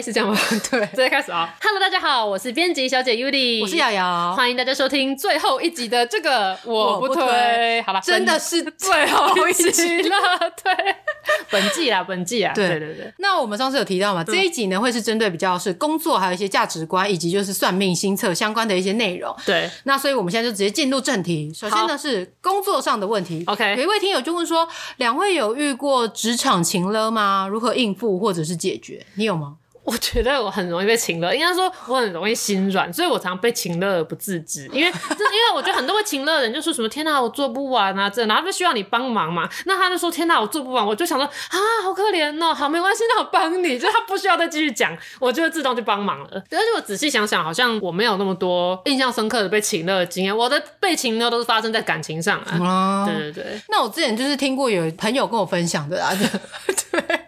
是这样吗？对，直接开始啊。Hello，大家好，我是编辑小姐 Yuli，我是瑶瑶，欢迎大家收听最后一集的这个我不推。不推好吧，真的是最后一集了，对。本季啦，本季啊，对对对对。那我们上次有提到嘛，这一集呢会是针对比较是工作，还有一些价值观，以及就是算命星测相关的一些内容。对。那所以我们现在就直接进入正题。首先呢是工作上的问题。OK。有一位听友就问说，两位有遇过职场情勒吗？如何应付或者是解决？你有吗？我觉得我很容易被情勒，应该说我很容易心软，所以我常被情勒而不自知。因为，因为我觉得很多会情勒的人就说什么“天哪，我做不完啊”这，然后就需要你帮忙嘛。那他就说“天哪，我做不完”，我就想说啊，好可怜哦，好没关系，那我帮你，就他不需要再继续讲，我就会自动去帮忙了。而且我仔细想想，好像我没有那么多印象深刻的被情勒的经验，我的被情勒都是发生在感情上啊。嗯、对对对。那我之前就是听过有朋友跟我分享的啊，对。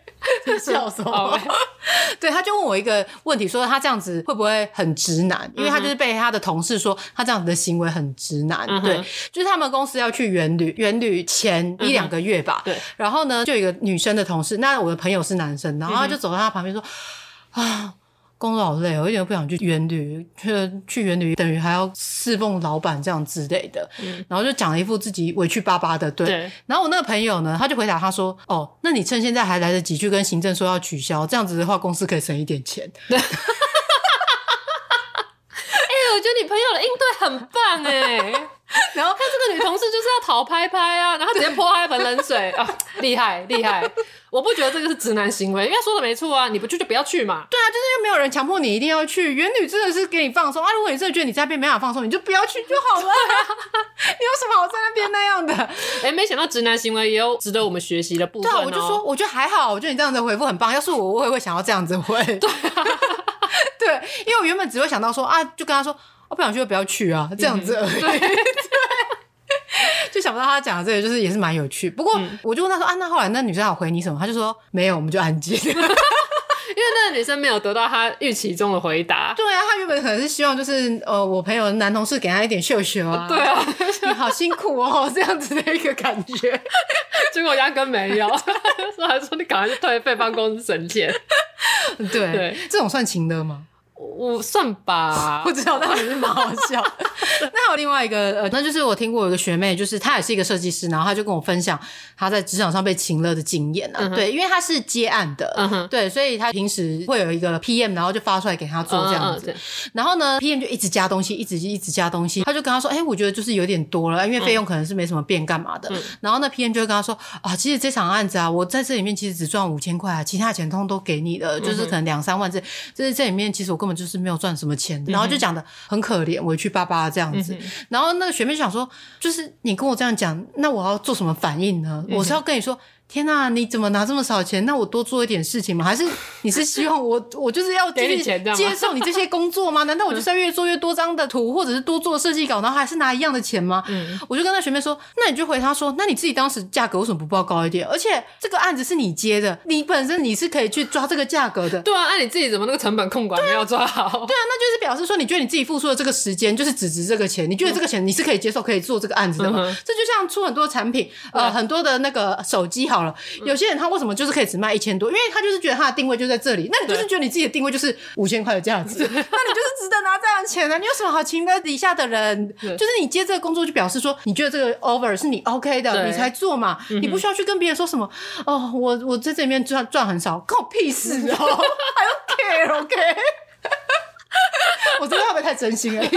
笑什么！对，他就问我一个问题，说他这样子会不会很直男？因为他就是被他的同事说他这样子的行为很直男。嗯、对，就是他们公司要去远旅，远旅前一两个月吧。对、嗯，然后呢，就有一个女生的同事，那我的朋友是男生，然后他就走到他旁边说：“嗯、啊。”工作好累，我一点都不想去员旅，去去员旅等于还要侍奉老板这样之类的，嗯、然后就讲了一副自己委屈巴巴的，对。对然后我那个朋友呢，他就回答他说：“哦，那你趁现在还来得及去跟行政说要取消，这样子的话，公司可以省一点钱。”对。哎、欸，我觉得你朋友的应对很棒哎。然后看这个女同事就是要讨拍拍啊，然后直接泼她一盆冷水啊，厉害厉害！我不觉得这个是直男行为，因为说的没错啊，你不去就不要去嘛。对啊，就是又没有人强迫你一定要去，元女真的是给你放松啊。如果你真的觉得你在那边没法放松，你就不要去就好了。你有什么好在那边那样的？哎、欸，没想到直男行为也有值得我们学习的部分、喔。对啊，我就说，我觉得还好，我觉得你这样子回复很棒。要是我，我也会想要这样子回。对、啊，对，因为我原本只会想到说啊，就跟他说，我、啊、不想去就不要去啊，这样子而已。到他讲的这个，就是也是蛮有趣。不过我就问他说：“嗯、啊，那后来那女生有回你什么？”他就说：“没有，我们就安静。”因为那个女生没有得到她预期中的回答。对啊，她原本可能是希望就是呃，我朋友的男同事给她一点秀秀啊。对啊，你好辛苦哦，这样子的一个感觉。结果压根没有，说还说你赶快去退费，帮公司省钱。对对，这种算情的吗？我算吧，不知道，但也是蛮好笑。那还有另外一个，呃，那就是我听过有一个学妹，就是她也是一个设计师，然后她就跟我分享她在职场上被情勒的经验啊。嗯、对，因为她是接案的，嗯、对，所以她平时会有一个 PM，然后就发出来给她做这样子。然后呢，PM 就一直加东西，一直一直加东西。她就跟她说：“哎、欸，我觉得就是有点多了，因为费用可能是没什么变，干嘛的。嗯”然后呢，PM 就会跟她说：“啊，其实这场案子啊，我在这里面其实只赚五千块啊，其他钱通通都给你的，就是可能两三万这，就是这里面其实我根本就是。”没有赚什么钱的，然后就讲的很可怜，委屈巴巴这样子。嗯、然后那个学妹就想说，就是你跟我这样讲，那我要做什么反应呢？嗯、我是要跟你说。天呐，你怎么拿这么少钱？那我多做一点事情吗？还是你是希望我 我就是要给你钱，接受你这些工作吗？难道我就是要越做越多张的图，或者是多做设计稿，然后还是拿一样的钱吗？嗯，我就跟那学妹说，那你就回他说，那你自己当时价格为什么不报高一点？而且这个案子是你接的，你本身你是可以去抓这个价格的。对啊，那你自己怎么那个成本控管没有抓好？对啊，对啊，那就是表示说你觉得你自己付出的这个时间就是只值这个钱，你觉得这个钱你是可以接受可以做这个案子的吗？嗯、这就像出很多产品，呃，嗯、很多的那个手机好。好了，有些人他为什么就是可以只卖一千多？因为他就是觉得他的定位就在这里。那你就是觉得你自己的定位就是五千块的价值，那你就是值得拿这样的钱啊！你有什么好情的底下的人？就是你接这个工作，就表示说你觉得这个 offer 是你 OK 的，你才做嘛。你不需要去跟别人说什么哦，我我在这里面赚赚很少，关我屁事哦！还要 care OK？我真的会不会太真心了？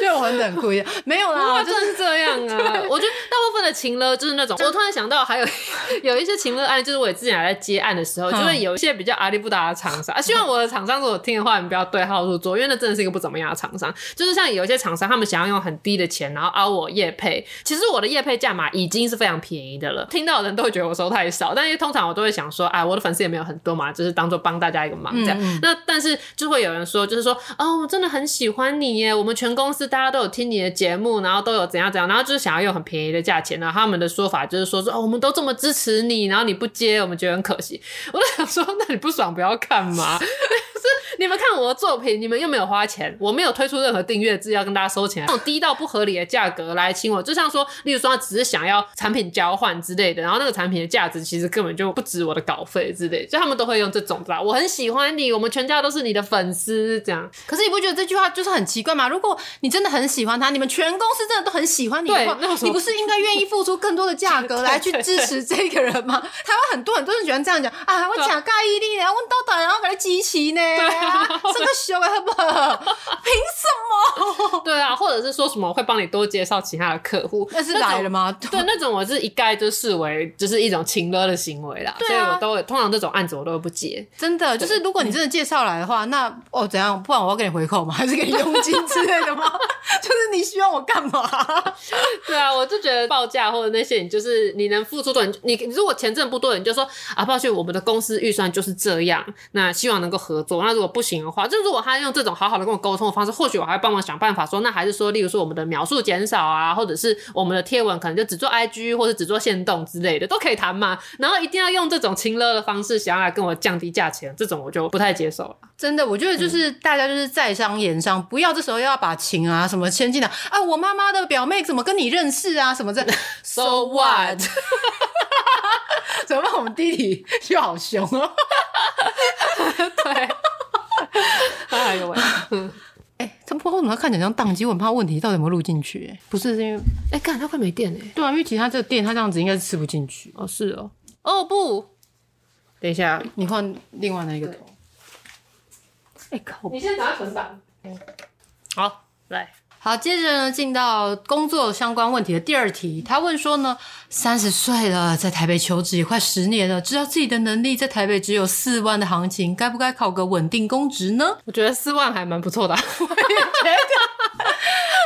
就我很冷酷一样，没有啦，就是这样啊。我觉得大部分的情勒就是那种，我突然想到还有 有一些情勒案，就是我之前还在接案的时候，就会有一些比较阿里不达的厂商啊。希望我的厂商如果听的话，你不要对号入座，因为那真的是一个不怎么样的厂商。就是像有一些厂商，他们想要用很低的钱，然后凹我业配。其实我的业配价码已经是非常便宜的了，听到的人都会觉得我收太少，但是通常我都会想说，哎，我的粉丝也没有很多嘛，就是当做帮大家一个忙这样。那但是就会有人说，就是说，哦，我真的很喜欢你耶，我们全公司大家都有听你的节目，然后都有怎样怎样，然后就是想要用很便宜的价钱，然后他们的说法就是说说哦，我们都这么支持你，然后你不接，我们觉得很可惜。我就想说，那你不爽不要看嘛。是你们看我的作品，你们又没有花钱，我没有推出任何订阅制要跟大家收钱，那种低到不合理的价格来请我，就像说，例如说他只是想要产品交换之类的，然后那个产品的价值其实根本就不值我的稿费之类的，就他们都会用这种吧。我很喜欢你，我们全家都是你的粉丝，这样。可是你不觉得这句话就是很奇怪吗？如果你真的很喜欢他，你们全公司真的都很喜欢你的话，你不是应该愿意付出更多的价格来去支持这个人吗？台湾很多很多人喜欢这样讲啊，我假盖伊利，然后问到导，然后给他支持呢。这个小的好不好？凭什么？对啊，或者是说什么会帮你多介绍其他的客户？那是来了吗？对，那种我是一概就视为就是一种情勒的行为啦。对啊，所以我都会通常这种案子我都不接。真的，就是如果你真的介绍来的话，那哦怎样？不然我要给你回扣吗？还是给你佣金之类的吗？就是你希望我干嘛？对啊，我就觉得报价或者那些，你就是你能付出多，你如果钱挣不多，你就说啊，抱歉，我们的公司预算就是这样，那希望能够合作。那如果不行的话，就如果他用这种好好的跟我沟通的方式，或许我还会帮忙想办法说，那还是说，例如说我们的描述减少啊，或者是我们的贴文可能就只做 IG 或者只做限动之类的，都可以谈嘛。然后一定要用这种情勒的方式想要来跟我降低价钱，这种我就不太接受了。真的，我觉得就是大家就是在商言商，不要这时候要把情啊什么牵进来啊。我妈妈的表妹怎么跟你认识啊？什么这？So what？怎么办？我们弟弟又好凶哦。对。哎呦喂！嗯，哎、欸，他不知道为什么他看起来像宕机，我很怕问题到底有没有录进去、欸？哎，不是，是因为哎，干、欸、他快没电哎、欸。对啊，因为其他这个电，他这样子应该是吃不进去。哦，是哦。哦不，等一下，你换另外那一个头。哎靠！你先拿存档。好，来。好，接着呢，进到工作相关问题的第二题。他问说呢，三十岁了，在台北求职也快十年了，知道自己的能力在台北只有四万的行情，该不该考个稳定公职呢？我觉得四万还蛮不错的。我也觉得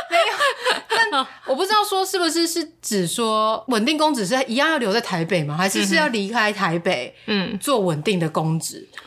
没有，但我不知道说是不是是指说稳定公职是一样要留在台北吗？还是是要离开台北，嗯，做稳定的公职？嗯，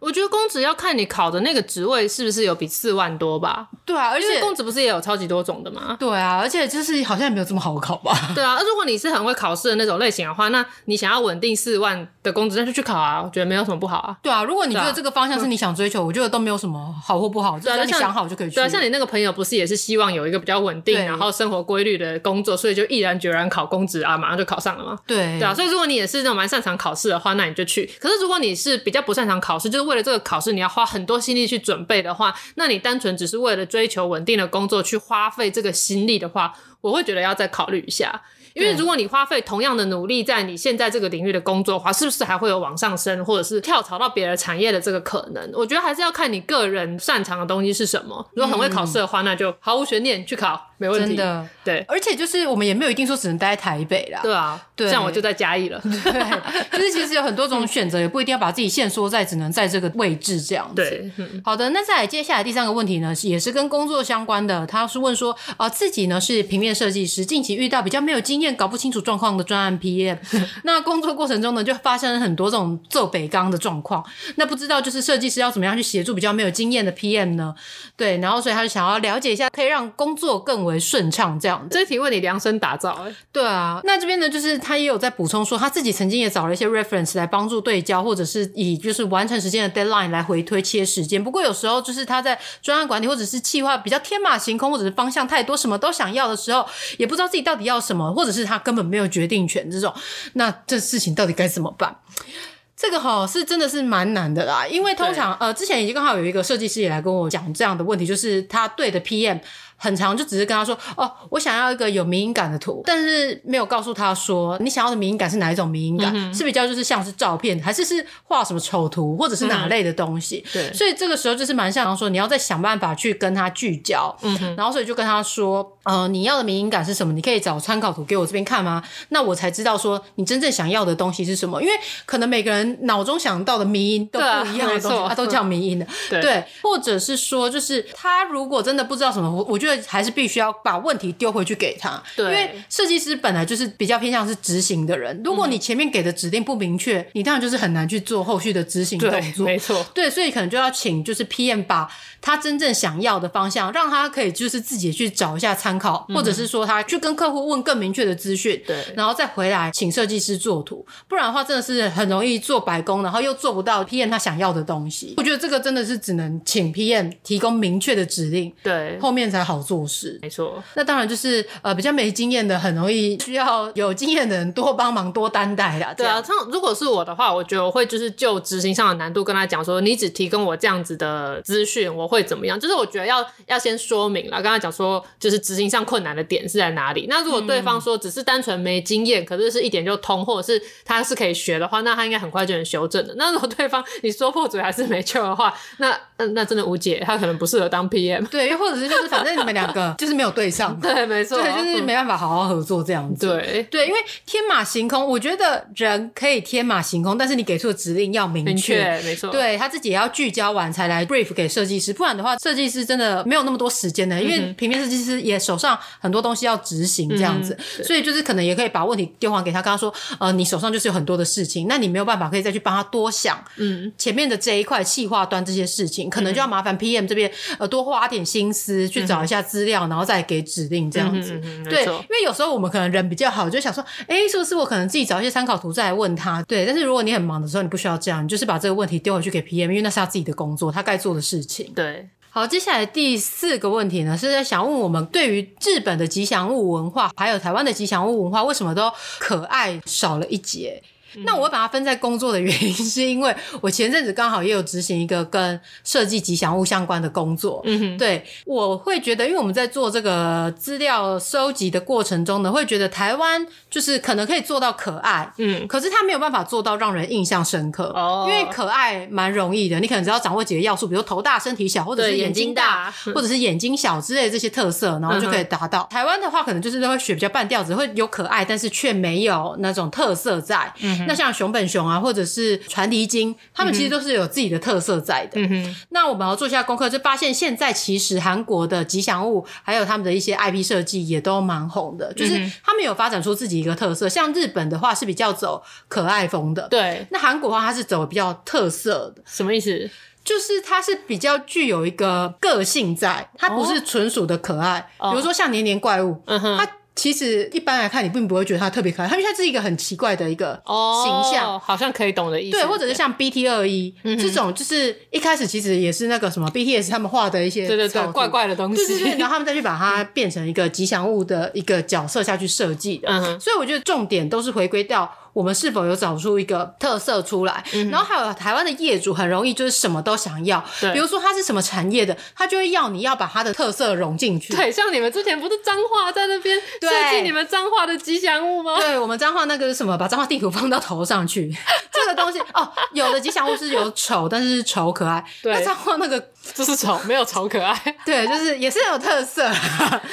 我觉得公职要看你考的那个职位是不是有比四万多吧。对啊，而且公职不是也有超级多种的吗？对啊，而且就是好像也没有这么好考吧。对啊，如果你是很会考试的那种类型的话，那你想要稳定四万的工资，那就去考啊，我觉得没有什么不好啊。对啊，如果你觉得这个方向是你想追求，啊、我觉得都没有什么好或不好，只要你想好就可以去。对啊，像你那个朋友不是也是希望有一个比较稳定，然后生活规律的工作，所以就毅然决然考公职啊，马上就考上了吗？对，对啊，所以如果你也是那种蛮擅长考试的话，那你就去。可是如果你是比较不擅长考试，就是为为了这个考试，你要花很多心力去准备的话，那你单纯只是为了追求稳定的工作去花费这个心力的话，我会觉得要再考虑一下。因为如果你花费同样的努力在你现在这个领域的工作的话，是不是还会有往上升或者是跳槽到别的产业的这个可能？我觉得还是要看你个人擅长的东西是什么。如果很会考试的话，那就毫无悬念去考，没问题。真的，对。而且就是我们也没有一定说只能待在台北啦。对啊，对。像我就在嘉义了。对，就是其实有很多种选择，也不一定要把自己限缩在只能在这个位置这样子。对，好的，那再来接下来第三个问题呢，也是跟工作相关的。他是问说啊、呃，自己呢是平面设计师，近期遇到比较没有经验、搞不清楚状况。的专案 PM，那工作过程中呢，就发生了很多这种做北钢的状况。那不知道就是设计师要怎么样去协助比较没有经验的 PM 呢？对，然后所以他就想要了解一下，可以让工作更为顺畅这样子。这题为你量身打造，哎，对啊。那这边呢，就是他也有在补充说，他自己曾经也找了一些 reference 来帮助对焦，或者是以就是完成时间的 deadline 来回推切时间。不过有时候就是他在专案管理或者是计划比较天马行空，或者是方向太多，什么都想要的时候，也不知道自己到底要什么，或者是他根本没有决定权这种，那这事情到底该怎么办？这个哈是真的是蛮难的啦，因为通常呃之前已经刚好有一个设计师也来跟我讲这样的问题，就是他对的 PM。很长就只是跟他说哦，我想要一个有民音感的图，但是没有告诉他说你想要的民音感是哪一种民音感，嗯、是比较就是像是照片，还是是画什么丑图，或者是哪类的东西？嗯、对，所以这个时候就是蛮像说你要再想办法去跟他聚焦，嗯哼，然后所以就跟他说，呃，你要的民音感是什么？你可以找参考图给我这边看吗？那我才知道说你真正想要的东西是什么，因为可能每个人脑中想到的民音都不一样的东西，他、啊、都叫民音的，对，对，或者是说就是他如果真的不知道什么，我我觉得还是必须要。要把问题丢回去给他，对，因为设计师本来就是比较偏向是执行的人。如果你前面给的指令不明确，嗯、你当然就是很难去做后续的执行动作。没错，对，所以可能就要请就是 PM 把他真正想要的方向，让他可以就是自己去找一下参考，嗯、或者是说他去跟客户问更明确的资讯，对，然后再回来请设计师做图。不然的话，真的是很容易做白工，然后又做不到 PM 他想要的东西。我觉得这个真的是只能请 PM 提供明确的指令，对，后面才好做事。没错，那当然就是呃比较没经验的，很容易需要有经验的人多帮忙多担待啦。对啊，像如果是我的话，我觉得我会就是就执行上的难度跟他讲说，你只提供我这样子的资讯，我会怎么样？就是我觉得要要先说明了，跟他讲说就是执行上困难的点是在哪里。那如果对方说只是单纯没经验，可是是一点就通，或者是他是可以学的话，那他应该很快就能修正的。那如果对方你说破嘴还是没救的话，那那 那真的无解，他可能不适合当 PM。对，又或者是就是反正你们两个 就是没有对上。对，没错，对，就是没办法好好合作这样子。对，对，因为天马行空，我觉得人可以天马行空，但是你给出的指令要明确，明确，没错。对，他自己也要聚焦完才来 brief 给设计师，不然的话，设计师真的没有那么多时间的，因为平面设计师也手上很多东西要执行这样子，嗯、所以就是可能也可以把问题丢还给他，跟他说，呃，你手上就是有很多的事情，那你没有办法可以再去帮他多想，嗯，前面的这一块企划端这些事情，可能就要麻烦 PM 这边呃多花点心思去找一下资料，然后再给指令这样子。对，因为有时候我们可能人比较好，就想说，哎，是不是我可能自己找一些参考图再来问他？对，但是如果你很忙的时候，你不需要这样，你就是把这个问题丢回去给 PM，因为那是他自己的工作，他该做的事情。对，好，接下来第四个问题呢，是在想问我们对于日本的吉祥物文化，还有台湾的吉祥物文化，为什么都可爱少了一截？那我会把它分在工作的原因，是因为我前阵子刚好也有执行一个跟设计吉祥物相关的工作。嗯哼，对，我会觉得，因为我们在做这个资料收集的过程中呢，会觉得台湾就是可能可以做到可爱，嗯，可是它没有办法做到让人印象深刻。哦，因为可爱蛮容易的，你可能只要掌握几个要素，比如头大身体小，或者是眼睛大，或者是眼睛小之类的这些特色，然后就可以达到。台湾的话，可能就是都会学比较半吊子，会有可爱，但是却没有那种特色在。嗯。那像熊本熊啊，或者是传蹄金，他们其实都是有自己的特色在的。嗯哼。那我们要做一下功课，就发现现在其实韩国的吉祥物，还有他们的一些 IP 设计也都蛮红的，就是他们有发展出自己一个特色。像日本的话是比较走可爱风的，对。那韩国的话，它是走比较特色的，什么意思？就是它是比较具有一个个性在，它不是纯属的可爱。哦、比如说像年年怪物，嗯。其实一般来看，你并不会觉得它特别可爱，它因为它是一个很奇怪的一个形象，哦、好像可以懂的意思。对，或者是像 BT 二一这种，就是一开始其实也是那个什么 BTS 他们画的一些对对对怪怪的东西，对对对，然后他们再去把它变成一个吉祥物的一个角色下去设计的。嗯哼，所以我觉得重点都是回归到。我们是否有找出一个特色出来？嗯、然后还有台湾的业主很容易就是什么都想要，对，比如说他是什么产业的，他就会要你要把他的特色融进去。对，像你们之前不是彰化在那边设计你们彰化的吉祥物吗？对，我们彰化那个是什么？把彰化地图放到头上去，这个东西哦，有的吉祥物是有丑，但是丑可爱。对，那彰化那个就是丑，没有丑可爱。对，就是也是有特色，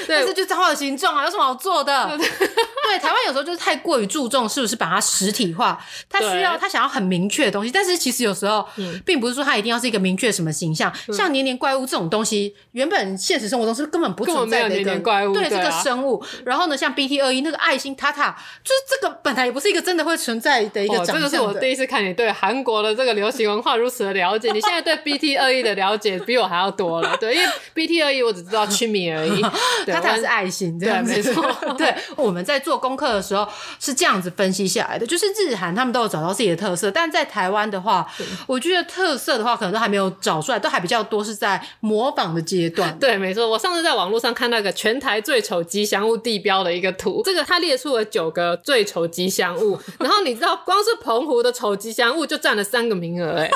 对，但是就彰化的形状啊，有什么好做的？对，台湾有时候就是太过于注重是不是把它。实体化，他需要他想要很明确的东西，但是其实有时候，并不是说它一定要是一个明确什么形象。像年年怪物这种东西，原本现实生活中是根本不存在的一个怪物，对这个生物。然后呢，像 BT 二一那个爱心塔塔，就是这个本来也不是一个真的会存在的一个长相。这个是我第一次看你对韩国的这个流行文化如此的了解。你现在对 BT 二一的了解比我还要多了。对，因为 BT 而已我只知道屈米而已，他才是爱心。对，没错。对，我们在做功课的时候是这样子分析下来的，就是日韩他们都有找到自己的特色，但在台湾的话，我觉得特色的话可能都还没有找出来，都还比较多是在模仿的阶段。对，没错。我上次在网络上看那个全台最丑吉祥物地标的一个图，这个他列出了九个最丑吉祥物，然后你知道光是澎湖的丑吉祥物就占了三个名额，哎。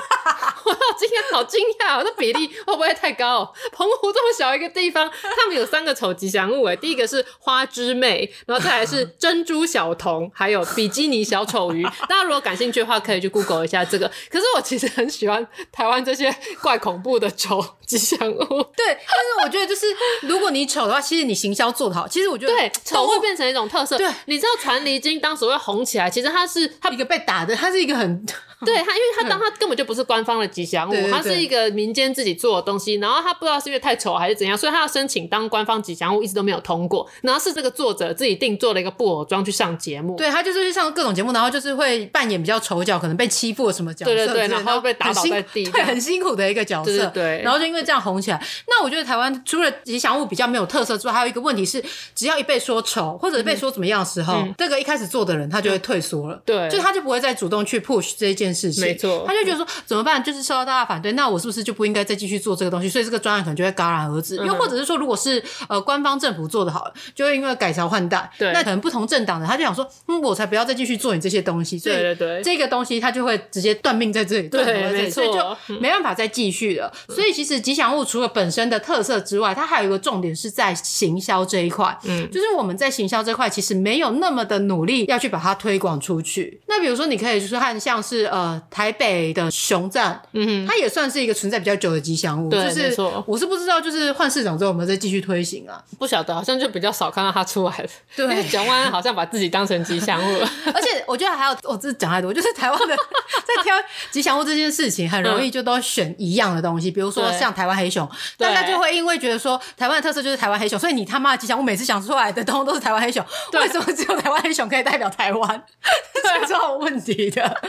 我好惊讶，好惊讶！这比例会不会太高？澎湖这么小一个地方，他们有三个丑吉祥物哎，第一个是花枝妹，然后再来是 珍珠小童，还有比基尼小丑鱼。大家如果感兴趣的话，可以去 Google 一下这个。可是我其实很喜欢台湾这些怪恐怖的丑吉祥物。对，但是我觉得就是如果你丑的话，其实你行销做得好，其实我觉得对丑会变成一种特色。对，你知道传离经当时会红起来，其实它是它一个被打的，它是一个很。对它，因为它当它根本就不是官方的吉祥物，对对对，他是一个民间自己做的东西。然后他不知道是因为太丑还是怎样，所以他要申请当官方吉祥物，一直都没有通过。然后是这个作者自己定做了一个布偶装去上节目。对，他就是去上各种节目，然后就是会扮演比较丑角，可能被欺负了什么角色，对对对，然后被打倒在地，对，很辛苦的一个角色。对，对，对，然后就因为这样红起来。那我觉得台湾除了吉祥物比较没有特色之外，还有一个问题是，只要一被说丑或者被说怎么样的时候，嗯、这个一开始做的人他就会退缩了，嗯、对，就他就不会再主动去 push 这一件事情。没错。他就觉得说怎么办？就是受到大家反对，那我是不是就不应该再继续做这个东西？所以这个专案可能就会戛然而止。又、嗯、或者是说，如果是呃官方政府做的好了，就会因为改朝换代，对，那可能不同政党的他就想说，嗯，我才不要再继续做你这些东西。所以对对对，这个东西他就会直接断命在这里，对，没错，所以就没办法再继续了。嗯、所以其实吉祥物除了本身的特色之外，它还有一个重点是在行销这一块。嗯，就是我们在行销这块其实没有那么的努力要去把它推广出去。那比如说，你可以就是看像是呃台北的熊站。嗯，它也算是一个存在比较久的吉祥物。对，就是我是不知道，就是换市长之后有没有再继续推行啊？不晓得，好像就比较少看到他出来了。对，因为蒋万安好像把自己当成吉祥物了。而且我觉得还有，我这讲太多，就是台湾的在挑吉祥物这件事情，很容易就都选一样的东西，比如说像台湾黑熊，大家就会因为觉得说台湾的特色就是台湾黑熊，所以你他妈的吉祥物每次想出来的东西都是台湾黑熊。为什么只有台湾黑熊可以代表台湾？这是有问题的。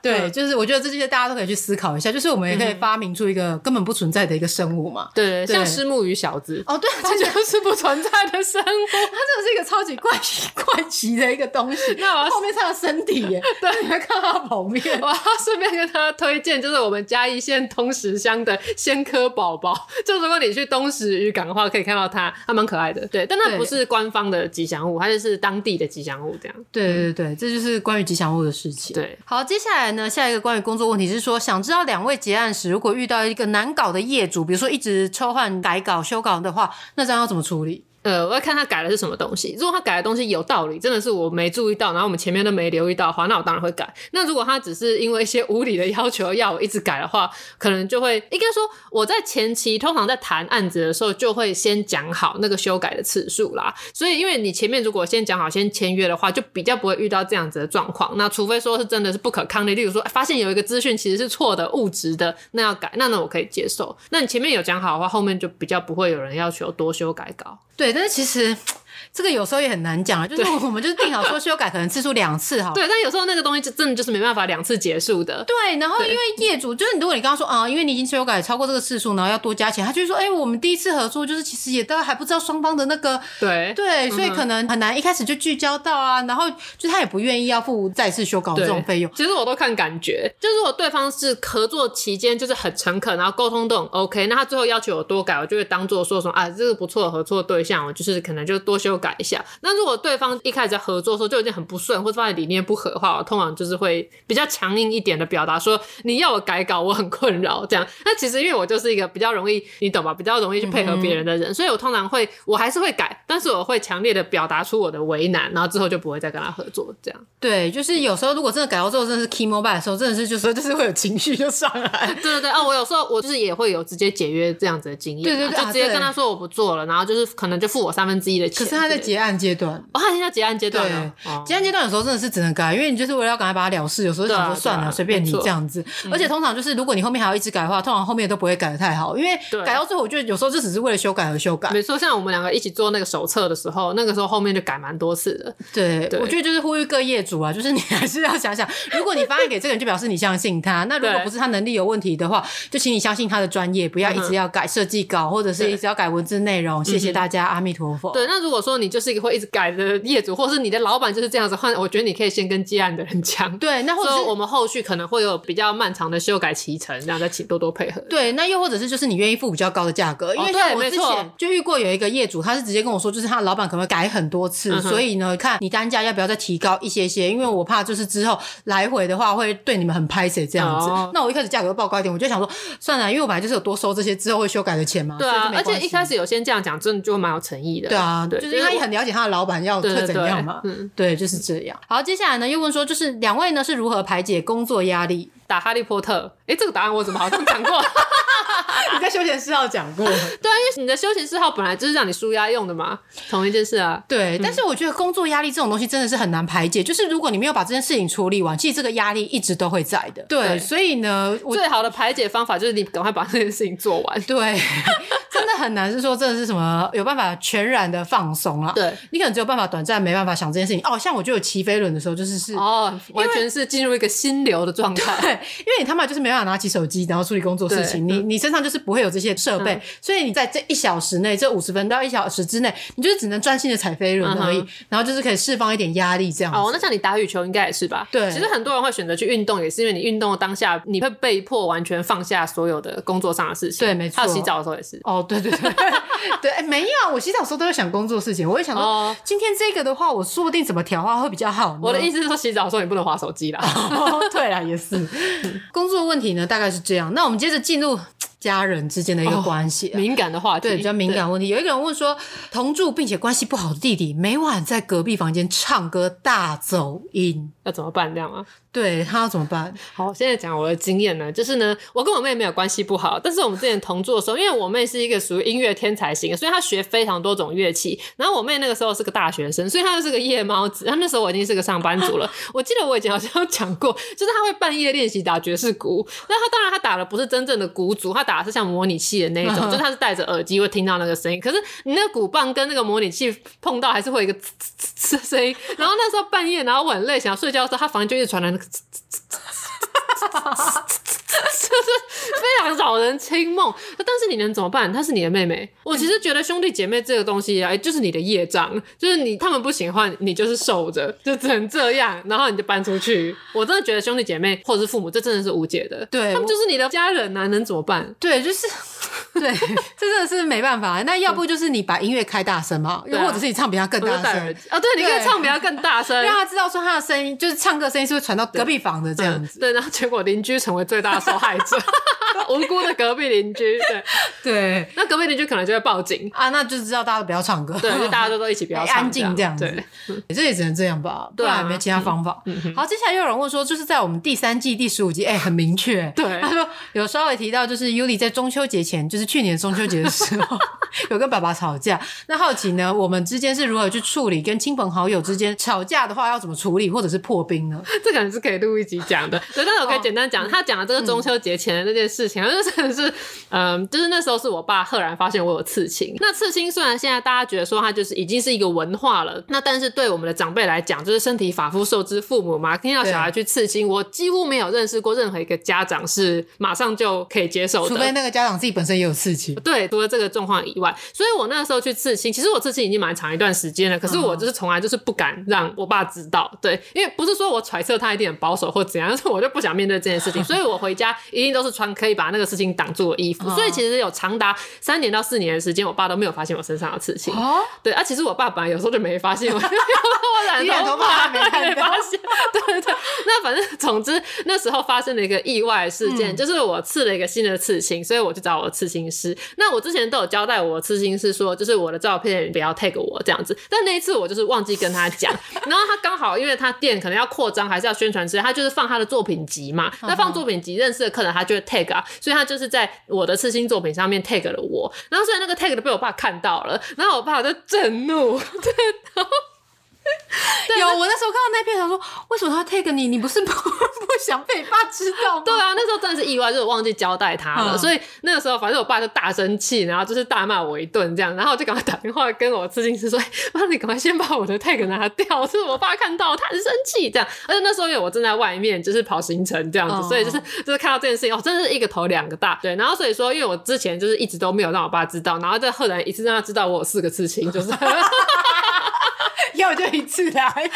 对，就是我觉得这些大家都可以去思考一下，就是我们也可以发明出一个根本不存在的一个生物嘛。对，像虱目鱼小子。哦，对，它就是不存在的生物，它真的是一个超级怪奇怪奇的一个东西。那我要后面它的身体耶，对，你会看到它剖面。我要顺便跟大家推荐，就是我们嘉义县东石乡的仙科宝宝。就如果你去东石渔港的话，可以看到它，它蛮可爱的。对，但它不是官方的吉祥物，它就是当地的吉祥物这样。对对对，这就是关于吉祥物的事情。对，好，接下来。呢下一个关于工作问题是说，想知道两位结案时，如果遇到一个难搞的业主，比如说一直抽换改稿、修稿的话，那这样要怎么处理？呃，我要看他改的是什么东西。如果他改的东西有道理，真的是我没注意到，然后我们前面都没留意到的话，那我当然会改。那如果他只是因为一些无理的要求要我一直改的话，可能就会应该说我在前期通常在谈案子的时候就会先讲好那个修改的次数啦。所以因为你前面如果先讲好先签约的话，就比较不会遇到这样子的状况。那除非说是真的是不可抗力，例如说发现有一个资讯其实是错的、误植的，那要改，那那我可以接受。那你前面有讲好的话，后面就比较不会有人要求多修改稿。对，但是其实。这个有时候也很难讲啊，就是我们就是定好说修改可能次数两次哈。对，但有时候那个东西就真的就是没办法两次结束的。对，然后因为业主就是如果你刚刚说啊，因为你已经修改超过这个次数，然后要多加钱，他就说，哎，我们第一次合作就是其实也都还不知道双方的那个对对，所以可能很难一开始就聚焦到啊，然后就他也不愿意要付再次修稿的这种费用。其实我都看感觉，就是如果对方是合作期间就是很诚恳，然后沟通都很 OK，那他最后要求我多改，我就会当做说什么啊，这个不错的合作对象，我就是可能就多修改一下。那如果对方一开始在合作的时候就有点很不顺，或者发现理念不合的话，我通常就是会比较强硬一点的表达说，你要我改稿，我很困扰这样。那其实因为我就是一个比较容易，你懂吧？比较容易去配合别人的人，嗯、所以我通常会，我还是会改，但是我会强烈的表达出我的为难，然后之后就不会再跟他合作这样。对，就是有时候如果真的改到之后，真的是 key mobile 的时候，真的是就是就是会有情绪就上来。对 对对，啊，我有时候我就是也会有直接解约这样子的经验，对对对，就直接跟他说我不做了，然后就是可能就付我三分之一的钱。他在结案阶段，哦，他现在结案阶段了。结案阶段有时候真的是只能改，因为你就是为了要赶快把它了事，有时候想说算了，随便你这样子。而且通常就是如果你后面还要一直改的话，通常后面都不会改得太好，因为改到最后，我觉得有时候就只是为了修改而修改。没错，像我们两个一起做那个手册的时候，那个时候后面就改蛮多次的。对，我觉得就是呼吁各业主啊，就是你还是要想想，如果你发案给这个人，就表示你相信他。那如果不是他能力有问题的话，就请你相信他的专业，不要一直要改设计稿，或者是一直要改文字内容。谢谢大家，阿弥陀佛。对，那如果说你就是一个会一直改的业主，或者是你的老板就是这样子，换我觉得你可以先跟接案的人讲。对，那或者是我们后续可能会有比较漫长的修改期程，这样再请多多配合。对，那又或者是就是你愿意付比较高的价格，因为像我之前就遇过有一个业主，他是直接跟我说，就是他的老板可能会改很多次，所以呢，看你单价要不要再提高一些些，因为我怕就是之后来回的话会对你们很拍谁这样子。那我一开始价格就报高一点，我就想说算了，因为我本来就是有多收这些之后会修改的钱嘛。对啊，而且一开始有先这样讲，真的就蛮有诚意的。对啊，对，就是因为他也很了解他的老板要会怎样嘛。嗯，对，就是这样。好，接下来呢又问说，就是两位呢是如何排解工作压力？打哈利波特，哎，这个答案我怎么好像讲过？你在休闲四号讲过。对啊，因为你的休闲四号本来就是让你舒压用的嘛，同一件事啊。对，但是我觉得工作压力这种东西真的是很难排解，就是如果你没有把这件事情处理完，其实这个压力一直都会在的。对，所以呢，最好的排解方法就是你赶快把这件事情做完。对，真的很难是说真的是什么有办法全然的放松啊。对，你可能只有办法短暂没办法想这件事情。哦，像我就有骑飞轮的时候，就是是哦，完全是进入一个心流的状态。对，因为你他妈就是没办法拿起手机然后处理工作事情，你你身上就是不会有这些设备，所以你在这一小时内，这五十分到一小时之内，你就是只能专心的踩飞轮而已，然后就是可以释放一点压力这样。哦，那像你打羽球应该也是吧？对，其实很多人会选择去运动，也是因为你运动的当下，你会被迫完全放下所有的工作上的事情。对，没错。还有洗澡的时候也是。哦，对对对，对，哎，没有，我洗澡的时候都会想工作事情，我会想说，今天这个的话，我说不定怎么调啊会比较好。我的意思是说，洗澡的时候你不能滑手机啦。对啦，也是。工作问题呢，大概是这样。那我们接着进入。家人之间的一个关系，敏感的话题，对，比较敏感问题。有一个人问说，同住并且关系不好的弟弟，每晚在隔壁房间唱歌大走音，要怎么办？这样吗？对，他要怎么办？好，现在讲我的经验呢，就是呢，我跟我妹没有关系不好，但是我们之前同住的时候，因为我妹是一个属于音乐天才型的，所以她学非常多种乐器。然后我妹那个时候是个大学生，所以她就是个夜猫子。然后那时候我已经是个上班族了。我记得我以前好像讲过，就是她会半夜练习打爵士鼓。那她当然她打的不是真正的鼓组，她打的是像模拟器的那种，就是她是戴着耳机会听到那个声音。可是你那个鼓棒跟那个模拟器碰到，还是会有一个呲呲呲声音。然后那时候半夜，然后我很累，想要睡觉的时候，他房间就一直传来那个呲呲。就是非常扰人清梦，但是你能怎么办？她是你的妹妹，我其实觉得兄弟姐妹这个东西啊，就是你的业障，就是你他们不行的话，你就是受着，就只能这样，然后你就搬出去。我真的觉得兄弟姐妹或者是父母，这真的是无解的，对他们就是你的家人啊，能怎么办？对，就是对，这真的是没办法。那要不就是你把音乐开大声嘛，又或者是你唱比他更大声啊？对，你可以唱比他更大声，让他知道说他的声音就是唱歌声音是会传到隔壁房的这样子。对，然后结果邻居成为最大的受害者，无辜的隔壁邻居。对对，那隔壁邻居可能就会报警啊，那就知道大家都不要唱歌，对，就大家都都一起不要唱，安静这样子。对，这也只能这样吧，不然没其他方法。好，接下来又有人问说，就是在我们第三季第十五集，哎，很明确，对，他说有稍微提到，就是 Yuli 在中秋节前，就是去年中秋节的时候，有跟爸爸吵架。那好奇呢，我们之间是如何去处理跟亲朋好友之间吵架的话，要怎么处理，或者是破冰呢？这可能是可以录一集讲的。对，但是我可以简单讲，他讲的这个中秋节前的那件事情，就真的是，嗯，就是那时候是我爸赫然发现我有刺青。那刺青虽然现在大家觉得说它就是已经是一个文化了，那但是对我们的长辈来讲，就是身体发肤受之父母嘛，听到小孩去刺青，我几乎没有认识过任何一个家长是马上就可以接受的，除非那个家长自己本身也有刺青。对，除了这个状况以外，所以我那个时候去刺青，其实我刺青已经蛮长一段时间了，可是我就是从来就是不敢让我爸知道，对，因为不是说我揣测他一定很保守或怎样，但 是我就不想面对这件事情，所以我回家一定都是穿可以把那个事情挡住的衣服。所以其实有长达三年到四年的时间，我爸都没有发现我身上的刺青。哦，对啊，其实我爸本来有时候就没发现我，我染头发没发现。对对对，那反正总之那时候发生了一个意外事件，就是我刺了一个新的刺青，所以我就找我的刺青师。那我之前都有交代我的刺青师说，就是我的照片不要 tag 我这样子，但那一次我就是忘记跟他讲，然后他刚好因为他店可能要扩张还是要宣传之类，他就是放他的作品集嘛。那放作品集认识的客人，他就会 tag 啊，所以他就是在我的刺青作品上面 tag 了我，然后所以那个 tag 都被我爸看到了，然后我爸就震怒，对，然后。对有，我那时候看到那片，他说为什么他 take 你？你不是不不想被爸知道？对啊，那时候真的是意外，就是我忘记交代他了。嗯、所以那个时候，反正我爸就大生气，然后就是大骂我一顿这样，然后我就赶快打电话跟我刺青师说：“妈，你赶快先把我的 tag 拿掉，是我爸看到，他很生气。”这样，而且那时候因为我正在外面，就是跑行程这样子，嗯、所以就是就是看到这件事情，哦，真的是一个头两个大。对，然后所以说，因为我之前就是一直都没有让我爸知道，然后在后来一次让他知道我有四个刺青，就是。要就一次来，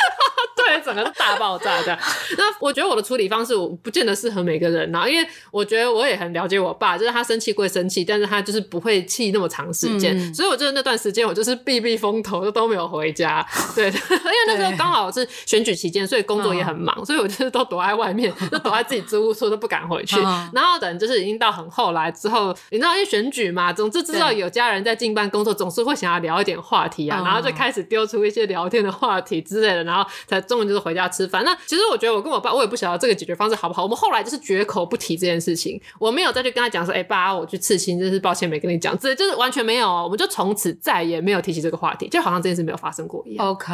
对，整个大爆炸这样。那我觉得我的处理方式，我不见得适合每个人呐，因为我觉得我也很了解我爸，就是他生气归生气，但是他就是不会气那么长时间。嗯、所以我就是那段时间我就是避避风头，就都没有回家。对，因为那时候刚好是选举期间，所以工作也很忙，所以我就是都躲在外面，就躲在自己租屋处，都不敢回去。然后等就是已经到很后来之后，你知道因为选举嘛，总之知道有家人在进办工作，总是会想要聊一点话题啊，然后就开始丢出一些聊天的话题之类的，然后才终于就是回家吃饭。那其实我觉得我跟我爸，我也不晓得这个解决方式好不好。我们后来就是绝口不提这件事情，我没有再去跟他讲说，哎、爸，我去刺青，真是抱歉没跟你讲，这就是完全没有，我们就从此再也没有提起这个话题，就好像这件事没有发生过一样。OK，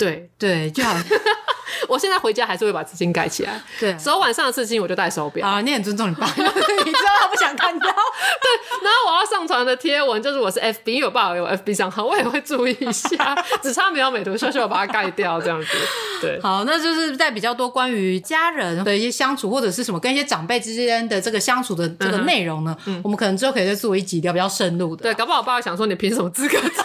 对对，就好。我现在回家还是会把刺青盖起来，对，手腕上的刺青我就戴手表啊。你很尊重你爸，你知道他不想看到。对，然后我要上传的贴文就是我是 FB，因为我爸有 FB 账号，我也会注意一下，只差没有美图秀秀把它盖掉这样子。对，好，那就是在比较多关于家人的一些相处，或者是什么跟一些长辈之间的这个相处的这个内容呢，嗯、我们可能之后可以再做一集聊比较深入的。对，搞不好我爸会想说，你凭什么资格做？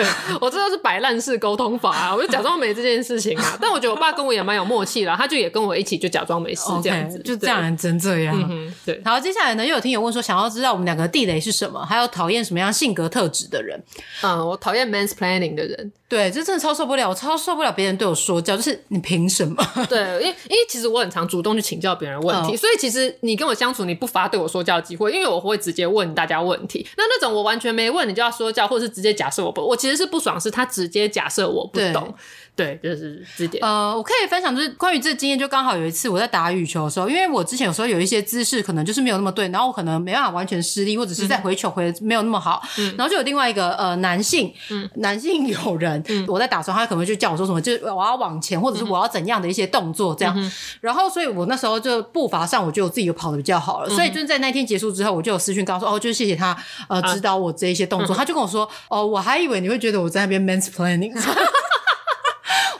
对，我这就是摆烂式沟通法啊！我就假装没这件事情啊。但我觉得我爸跟我也蛮有默契啦，他就也跟我一起就假装没事这样子，okay, 就这样真这样。嗯、对，好，接下来呢，又有听友问说，想要知道我们两个地雷是什么，还有讨厌什么样性格特质的人。嗯，我讨厌 mansplaining 的人。对，这真的超受不了，我超受不了别人对我说教，就是你凭什么？对，因为因为其实我很常主动去请教别人问题，哦、所以其实你跟我相处，你不乏对我说教的机会，因为我会直接问大家问题。那那种我完全没问，你就要说教，或者是直接假设我不，我其实是不爽，是他直接假设我不懂。对，就是这点。呃，我可以分享，就是关于这个经验，就刚好有一次我在打羽球的时候，因为我之前有时候有一些姿势可能就是没有那么对，然后我可能没办法完全施力，或者是在回球回没有那么好，嗯、然后就有另外一个呃男性，嗯、男性友人，嗯、我在打的时候，他可能就叫我说什么，就是我要往前，或者是我要怎样的一些动作这样，嗯、然后所以我那时候就步伐上，我觉得我自己有跑的比较好了，嗯、所以就是在那天结束之后，我就有私讯告诉说，哦，就是谢谢他呃指导我这一些动作，啊、他就跟我说，哦，我还以为你会觉得我在那边 mansplaining。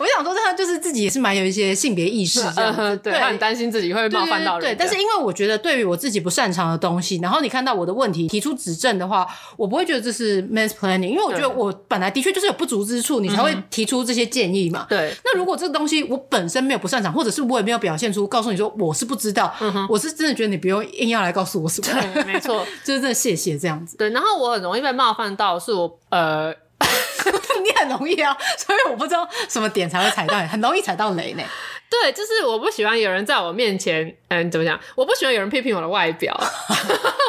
我想说，他就是自己也是蛮有一些性别意识这样子，对，他很担心自己会冒犯到人。对，但是因为我觉得，对于我自己不擅长的东西，然后你看到我的问题提出指正的话，我不会觉得这是 mansplaining，因为我觉得我本来的确就是有不足之处，你才会提出这些建议嘛。对。那如果这个东西我本身没有不擅长，或者是我也没有表现出告诉你说我是不知道，我是真的觉得你不用硬要来告诉我什么。对，没错，就是真的谢谢这样子。对，然后我很容易被冒犯到，是我呃。你很容易啊，所以我不知道什么点才会踩到，很容易踩到雷呢。对，就是我不喜欢有人在我面前，嗯，怎么讲？我不喜欢有人批评我的外表，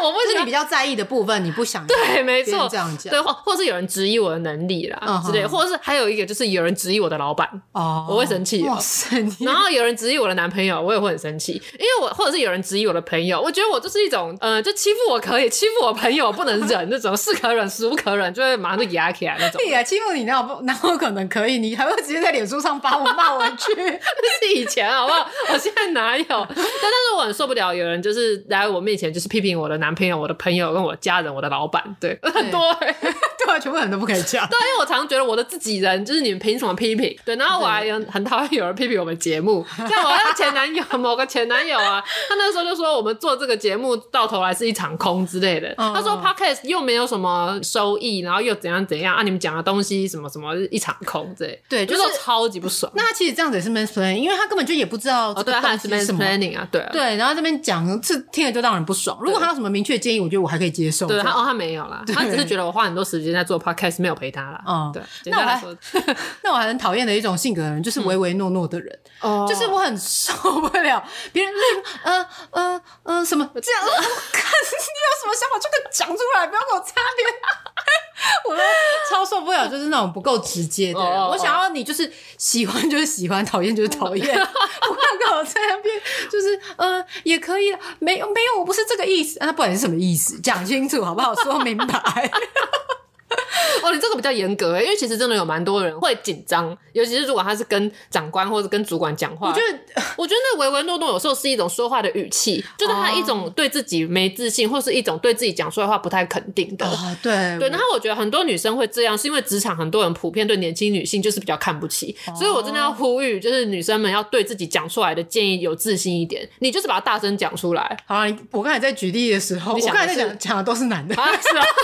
我不喜欢你比较在意的部分，你不想对，没错，这样讲，对，或或是有人质疑我的能力啦、uh huh. 之类，或者是还有一个就是有人质疑我的老板，哦，oh, 我会生气，哇塞！然后有人质疑我的男朋友，我也会很生气，因为我或者是有人质疑我的朋友，我觉得我就是一种，呃，就欺负我可以，欺负我朋友我不能忍那种，是可忍孰不可忍，就会马上就压起来那种。对呀，欺负你那不那我可能可以，你还会直接在脸书上把我骂我去，那 是以前好不好？我现在哪有？但但是我很受不了有人就是来我面前就是批评我的男朋友、我的朋友、跟我家人、我的老板，对，对很多、欸，对，全部人都不可以讲。对，因为我常常觉得我的自己人就是你们凭什么批评？对，然后我还有很讨厌有人批评我们节目，像我那个前男友，某个前男友啊，他那时候就说我们做这个节目到头来是一场空之类的。嗯、他说 Podcast 又没有什么收益，然后又怎样怎样啊？你们讲的东西什么什么一场空之类，对，就是超级不爽。那他其实这样子也是 mansplaining，因为他根本就也不知道。哦，对，他是 mansplaining 啊，对啊，对，然后这边讲是听了就让人不爽。如果他有什么明确建议，我觉得我还可以接受。对，他哦，他没有啦，他只是觉得我花很多时间在做 podcast，没有陪他啦。嗯，对。那我还 那我还很讨厌的一种性格的人，就是唯唯诺诺的人。哦，就是我很受不了 别人那嗯嗯嗯什么这样，看你有什么想法就给讲出来，不要跟我擦边。我超受不了，就是那种不够直接的人。我想要你就是喜欢就是喜欢，讨厌就是讨厌，不要跟我在那边就是呃也可以，没有没有，我不是这个意思，那、啊、不是什么意思，讲清楚好不好？说明白。哦，你这个比较严格诶，因为其实真的有蛮多人会紧张，尤其是如果他是跟长官或者跟主管讲话。我觉得，我觉得那唯唯诺诺有时候是一种说话的语气，就是他一种对自己没自信，或是一种对自己讲出来话不太肯定的。哦，对对。然后我觉得很多女生会这样，是因为职场很多人普遍对年轻女性就是比较看不起，哦，所以我真的要呼吁，就是女生们要对自己讲出来的建议有自信一点，你就是把它大声讲出来。好啊，我刚才在举例的时候，我刚才在讲讲的都是男的，啊是啊。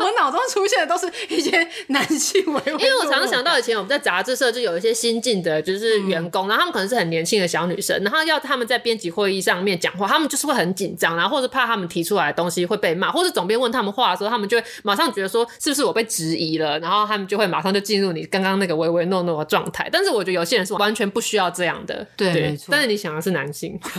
我脑中出现的都是一些男性唯唯诺诺，因为我常常想到以前我们在杂志社就有一些新进的，就是员工、嗯，然后他们可能是很年轻的小女生，然后要他们在编辑会议上面讲话，他们就是会很紧张，然后或者怕他们提出来的东西会被骂，或者总编问他们话的时候，他们就会马上觉得说是不是我被质疑了，然后他们就会马上就进入你刚刚那个唯唯诺诺的状态。但是我觉得有些人是完全不需要这样的，对，对没错。但是你想的是男性。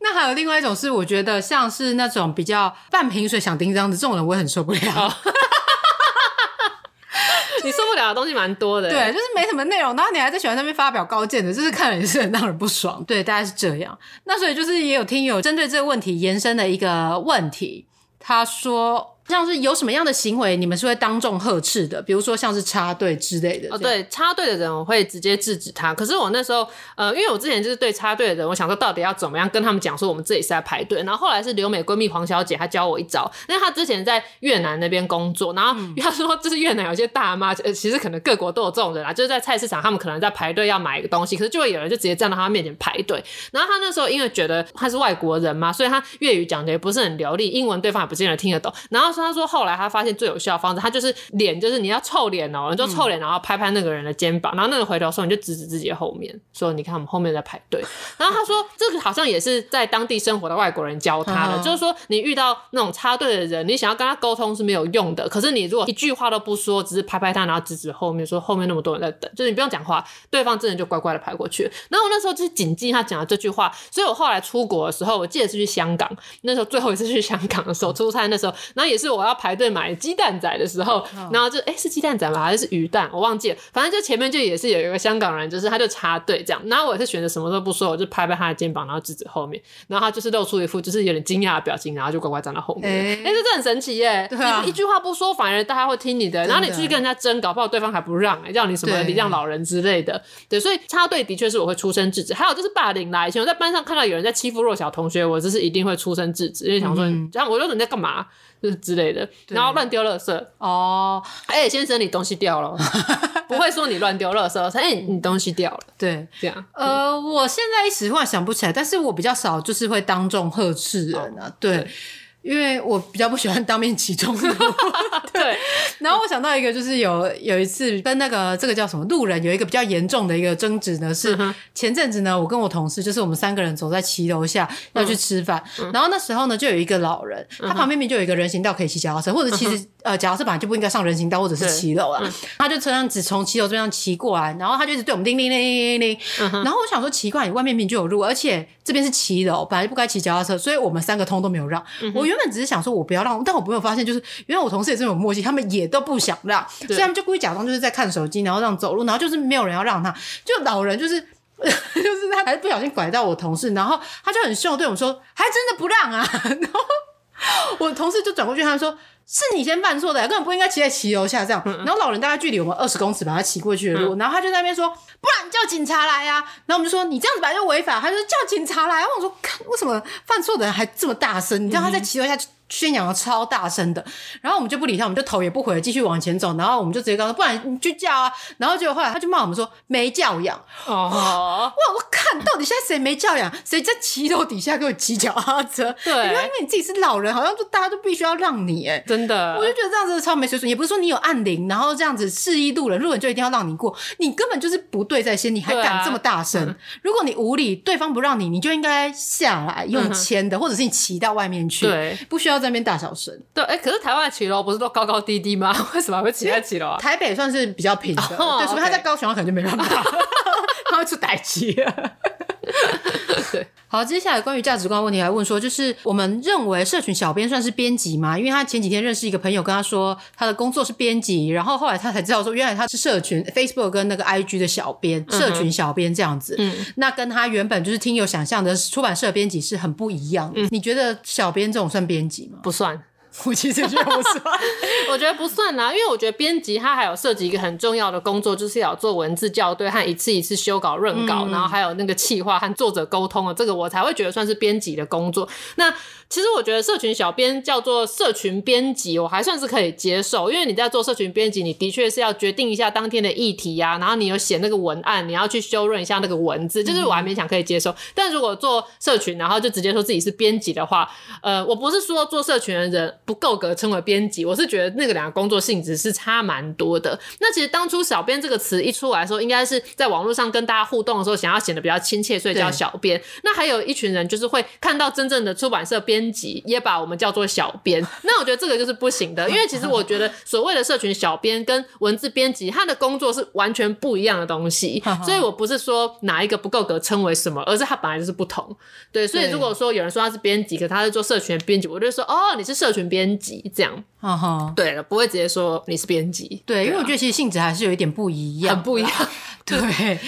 那还有另外一种是，我觉得像是那种比较半瓶水响叮当的这种人，我也很受不了。哦、你受不了的东西蛮多的，对，就是没什么内容，然后你还在喜欢上面发表高见的，就是看了也是很让人不爽。对，大概是这样。那所以就是也有听友针对这个问题延伸的一个问题，他说。像是有什么样的行为，你们是会当众呵斥的？比如说像是插队之类的。哦，对，插队的人我会直接制止他。可是我那时候，呃，因为我之前就是对插队的人，我想说到底要怎么样跟他们讲说我们这里是在排队。然后后来是留美闺蜜黄小姐，她教我一招，因为她之前在越南那边工作，然后她说就是越南有些大妈，呃，其实可能各国都有这种人啊，就是在菜市场，他们可能在排队要买一个东西，可是就会有人就直接站到他面前排队。然后她那时候因为觉得她是外国人嘛，所以她粤语讲的也不是很流利，英文对方也不见得听得懂。然后说她说后来他发现最有效的方式，他就是脸，就是你要臭脸哦，你就臭脸，然后拍拍那个人的肩膀，然后那个回头说，你就指指自己的后面，说你看我们后面在排队。然后他说，这个好像也是在当地生活的外国人教他的，就是说你遇到那种插队的人，你想要跟他沟通是没有用的。可是你如果一句话都不说，只是拍拍他，然后指指后面，说后面那么多人在等，就是你不用讲话，对方真的就乖乖的排过去。然后我那时候就是谨记他讲的这句话，所以我后来出国的时候，我记得是去香港，那时候最后一次去香港的时候出差，那时候，然后也是我要排队买。买鸡蛋仔的时候，然后就哎、欸、是鸡蛋仔吗？还是鱼蛋？我忘记了。反正就前面就也是有一个香港人，就是他就插队这样。然后我也是选择什么都不说，我就拍拍他的肩膀，然后指指后面。然后他就是露出一副就是有点惊讶的表情，然后就乖乖站到后面。哎、欸，这、欸、这很神奇耶！对啊，你一句话不说，反而大家会听你的。然后你出去跟人家争，搞不好对方还不让，哎，叫你什么礼让老人之类的。对，所以插队的确是我会出声制止。还有就是霸凌啦，以前我在班上看到有人在欺负弱小同学，我就是一定会出声制止，因为想说，这样我就你在干嘛？就 是之类的，然后乱丢垃圾。哦，哎、欸，先生，你东西掉了，不会说你乱丢垃圾，哎、欸，你东西掉了，对，这样。呃，嗯、我现在一时话想不起来，但是我比较少，就是会当众呵斥人啊。对因为我比较不喜欢当面起冲突，对。然后我想到一个，就是有有一次跟那个这个叫什么路人有一个比较严重的一个争执呢，是前阵子呢，我跟我同事就是我们三个人走在骑楼下要去吃饭，然后那时候呢就有一个老人，他旁边面就有一个人行道可以骑脚踏车，或者其实呃脚踏车本来就不应该上人行道或者是骑楼啊，他就这样子从骑楼这样骑过来，然后他就一直对我们叮叮叮叮叮叮，然后我想说奇怪，你外面明明就有路，而且这边是骑楼，本来就不该骑脚踏车，所以我们三个通都没有让我。原本只是想说，我不要让，但我没有发现，就是原来我同事也这么有默契，他们也都不想让，所以他们就故意假装就是在看手机，然后让走路，然后就是没有人要让他，就老人就是 就是他还是不小心拐到我同事，然后他就很凶对我们说，还真的不让啊，然后我同事就转过去，他说是你先犯错的，根本不应该骑在骑楼下这样，然后老人大概距离我们二十公尺把他骑过去的路，然后他就在那边说，不然叫警察来呀、啊，然后我们就说你这样子本来就违法，他就说叫警察来，然后我说看为什么犯错的人还这么大声，你知道他在骑楼下。宣扬的超大声的，然后我们就不理他，我们就头也不回的继续往前走，然后我们就直接告诉他，不然你去叫啊，然后结果后来他就骂我们说没教养。哦，哇，我看到底现在谁没教养，谁在骑楼底下给我骑脚踏车？对，因为你自己是老人，好像就大家都必须要让你，哎，真的，我就觉得这样子超没水准，也不是说你有按铃，然后这样子示意路人，路人就一定要让你过，你根本就是不对在先，你还敢这么大声？啊嗯、如果你无理，对方不让你，你就应该下来用牵的、嗯，或者是你骑到外面去，对，不需要在那边大小声。对，哎、欸，可是台湾的骑楼不是都高高低低吗？为什么还会骑在骑楼啊？台北算是比较平的，哦、对，除非他在高雄，他可能就没办法，他会出代志。对，好，接下来关于价值观问题来问说，就是我们认为社群小编算是编辑吗？因为他前几天认识一个朋友，跟他说他的工作是编辑，然后后来他才知道说，原来他是社群 Facebook 跟那个 IG 的小编，社群小编这样子。嗯，那跟他原本就是听友想象的出版社编辑是很不一样的。嗯，你觉得小编这种算编辑吗？不算。我其实觉得不算，我觉得不算啦，因为我觉得编辑他还有涉及一个很重要的工作，就是要做文字校对和一次一次修稿、润稿，嗯、然后还有那个企划和作者沟通啊这个我才会觉得算是编辑的工作。那其实我觉得社群小编叫做社群编辑，我还算是可以接受，因为你在做社群编辑，你的确是要决定一下当天的议题呀、啊，然后你有写那个文案，你要去修润一下那个文字，就是我还勉强可以接受。嗯、但如果做社群，然后就直接说自己是编辑的话，呃，我不是说做社群的人不够格称为编辑，我是觉得那个两个工作性质是差蛮多的。那其实当初小编这个词一出来的时候，应该是在网络上跟大家互动的时候，想要显得比较亲切，所以叫小编。那还有一群人就是会看到真正的出版社编。编辑也把我们叫做小编，那我觉得这个就是不行的，因为其实我觉得所谓的社群小编跟文字编辑，他的工作是完全不一样的东西，所以我不是说哪一个不够格称为什么，而是他本来就是不同。对，所以如果说有人说他是编辑，可他是做社群编辑，我就说哦，你是社群编辑这样。对了，不会直接说你是编辑。对，因为我觉得其实性质还是有一点不一样，很不一样。对，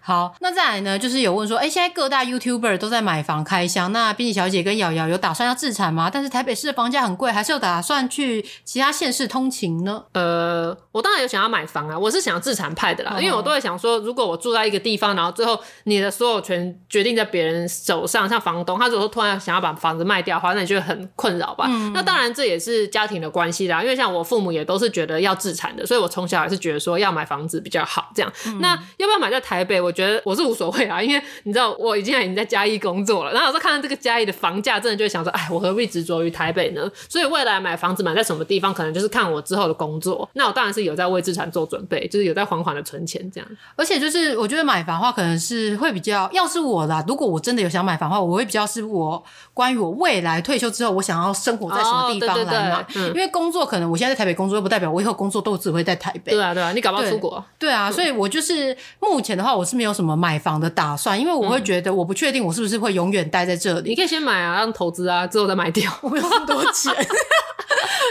好，那再来呢，就是有问说，哎，现在各大 YouTuber 都在买房开箱，那编辑小姐跟瑶瑶有打算要自产吗？但是台北市的房价很贵，还是有打算去其他县市通勤呢？呃，我当然有想要买房啊，我是想要自产派的啦，因为我都会想说，如果我住在一个地方，然后最后你的所有权决定在别人手上，像房东，他如果说突然想要把房子卖掉的话，那你就会很困扰吧？嗯、那当然这也是家庭的关系啦，因为像我父母也都是觉得要自产的，所以我从小还是觉得说要买房子比较好，这样。嗯、那要不要买在台北？我觉得我是无所谓啊，因为你知道我已经已经在嘉义工作了，然后有时候看到这个嘉义的房价，真的就会想说，哎，我何必执着于台北呢？所以未来买房子买在什么地方，可能就是看我之后的工作。那我当然是有在为自产做准备，就是有在缓缓的存钱这样。而且就是我觉得买房的话，可能是会比较，要是我啦，如果我真的有想买房的话，我会比较是我关于我未来退休之后，我想要生活在什么地方来买。因为工作可能我现在在台北工作，又不代表我以后工作都只会在台北。对啊，对啊，你搞不好出国。对啊，所以我就是目前的话，我是没有什么买房的打算，因为我会觉得我不确定我是不是会永远待在这里。你可以先买啊，让投资啊，之后再卖掉。我没有那么多钱。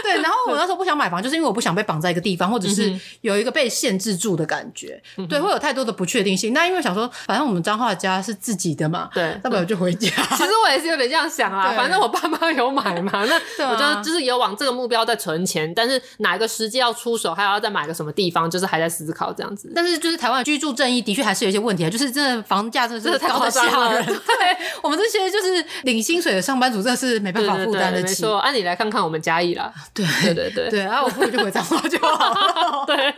对，然后我那时候不想买房，就是因为我不想被绑在一个地方，或者是有一个被限制住的感觉。对，会有太多的不确定性。那因为想说，反正我们彰化家是自己的嘛，对，那不然就回家。其实我也是有点这样想啊，反正我爸妈有买嘛，那我觉得就是有往这个目标在存钱，但是哪一个时机要出手，还要再买个什么地方，就是还在思考这样子。但是就是台湾居住正义的确还是有一些问题啊，就是真的房价真的是太夸张了。对，我们这些就是领薪水的上班族，真的是没办法负担得起。没错，按你来看看我们嘉义啦。对对对对对，然后我不如就回彰化就好。对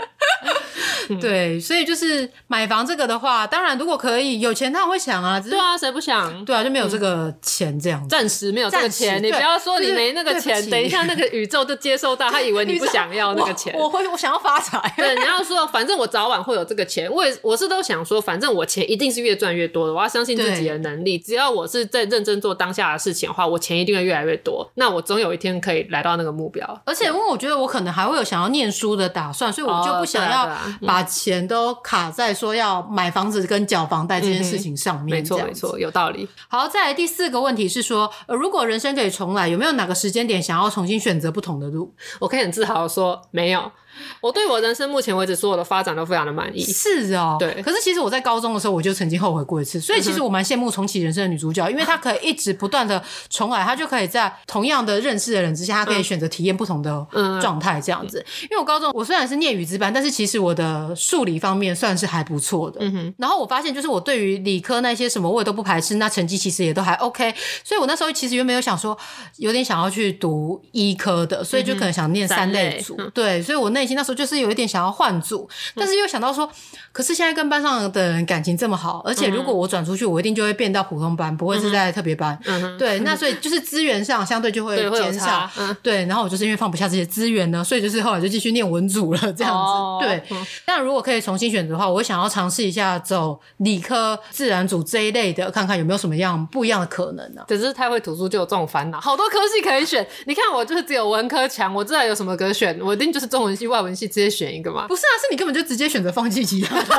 对，所以就是买房这个的话，当然如果可以有钱，他会想啊。对啊，谁不想？对啊，就没有这个钱这样，暂时没有这个钱。你不要说你没那个钱，等一下那个宇宙就接收到，他以为你不想要那个钱。我会，我想要发财。对，你要说反正我早晚会有这个钱，我也我是都想说，反正我钱一定是越赚越多的。我要相信自己的能力，只要我是在认真做当下的事情的话，我钱一定会越来越多。那我总有一天可以来到那个目标。而且因为我觉得我可能还会有想要念书的打算，所以我就不想要把钱都卡在说要买房子跟缴房贷这件事情上面。没错，没错，有道理。好，再来第四个问题是说，呃，如果人生可以重来，有没有哪个时间点想要重新选择不同的路？我可以很自豪的说，没有。我对我人生目前为止所有的发展都非常的满意。是哦，对。可是其实我在高中的时候我就曾经后悔过一次，所以其实我蛮羡慕重启人生的女主角，因为她可以一直不断的重来，她就可以在同样的认识的人之下，她可以选择体验不同的状态这样子。因为我高中我虽然是念语资班，但是其实我的数理方面算是还不错的。嗯哼。然后我发现就是我对于理科那些什么我也都不排斥，那成绩其实也都还 OK。所以我那时候其实原本有想说有点想要去读医科的，所以就可能想念三类组。对，所以我那。那时候就是有一点想要换组，但是又想到说，可是现在跟班上的人感情这么好，而且如果我转出去，我一定就会变到普通班，不会是在特别班。嗯对，那所以就是资源上相对就会 减少。嗯对，然后我就是因为放不下这些资源呢，所以就是后来就继续念文组了，这样子。对，但如果可以重新选择的话，我想要尝试一下走理科、自然组这一类的，看看有没有什么样不一样的可能呢？只是太会读书就有这种烦恼，好多科系可以选。你看我就是只有文科强，我知道有什么可选，我一定就是中文系。外文系直接选一个吗？不是啊，是你根本就直接选择放弃其他的。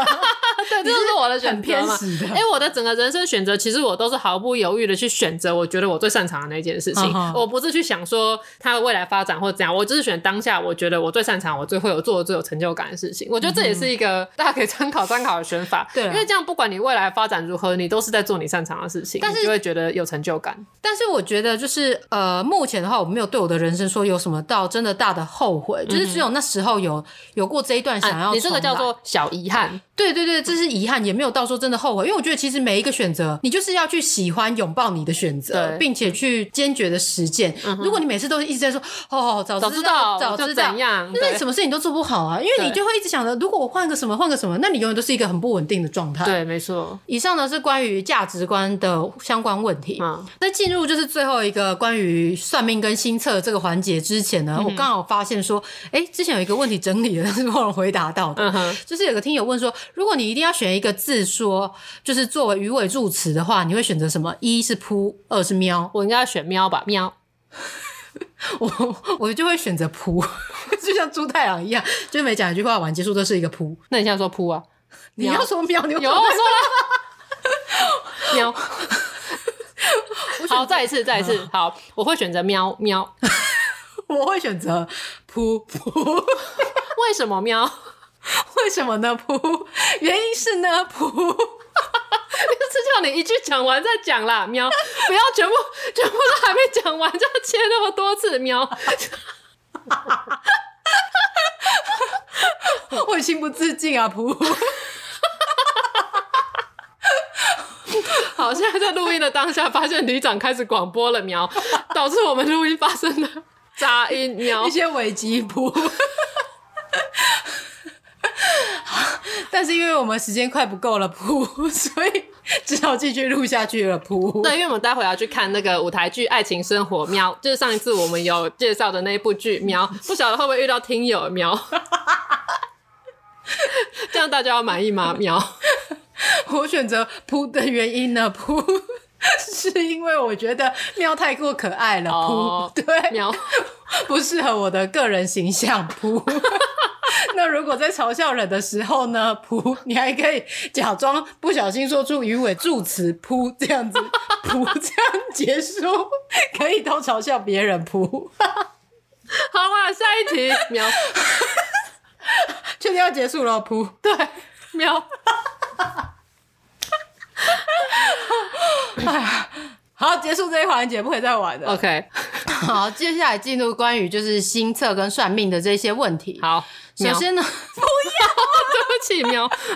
对，这就是我的选择嘛。哎、欸，我的整个人生选择，其实我都是毫不犹豫的去选择我觉得我最擅长的那件事情。Uh -huh. 我不是去想说它的未来发展或怎样，我只是选当下我觉得我最擅长、我最会有做的最有成就感的事情。我觉得这也是一个大家可以参考参考的选法。对，因为这样不管你未来发展如何，你都是在做你擅长的事情，但是你就会觉得有成就感。但是我觉得就是呃，目前的话，我没有对我的人生说有什么到真的大的后悔，就是只有那时候有有过这一段想要、啊。你这个叫做小遗憾。对对对，这是遗憾，也没有到说真的后悔，因为我觉得其实每一个选择，你就是要去喜欢、拥抱你的选择，并且去坚决的实践、嗯。如果你每次都一直在说“哦，早知道，早知道，早知道怎样”，那你什么事情都做不好啊，因为你就会一直想着，如果我换个什么，换个什么，那你永远都是一个很不稳定的状态。对，没错。以上呢是关于价值观的相关问题。嗯，在进入就是最后一个关于算命跟星测这个环节之前呢，嗯、我刚好发现说，哎，之前有一个问题整理了，但 是没有人回答到的、嗯，就是有个听友问说。如果你一定要选一个字说，就是作为鱼尾助词的话，你会选择什么？一是扑，二是喵。我应该要选喵吧？喵。我我就会选择扑，就像猪太郎一样，就是每讲一句话完结束都是一个扑。那你现在说扑啊？你要说喵，你有我说了。喵。好，再一次，再一次。好，我会选择喵喵。我会选择扑扑。为什么喵？为什么呢？噗，原因是呢，噗，就是叫你一句讲完再讲啦，喵，不要全部全部都还没讲完就要切那么多次，喵，我情不自禁啊，噗，好，现在在录音的当下，发现旅长开始广播了，喵，导致我们录音发生了杂音，喵，一些尾机噗。但是因为我们时间快不够了，噗，所以只好继续录下去了，噗。对，因为我们待会要去看那个舞台剧《爱情生活》喵，就是上一次我们有介绍的那一部剧喵，不晓得会不会遇到听友喵，这样大家要满意吗？喵，我选择噗的原因呢，噗，是因为我觉得喵太过可爱了，噗，对，喵 不适合我的个人形象，噗。那如果在嘲笑人的时候呢？噗，你还可以假装不小心说出鱼尾助词“噗”这样子，噗这样结束，可以都嘲笑别人。噗，好啊，下一题，喵，确定要结束了。噗，对，喵，好，结束这一环节，不可以再玩了。OK，好，接下来进入关于就是星测跟算命的这些问题。好。首先呢，不要，对不起，喵，啊，停不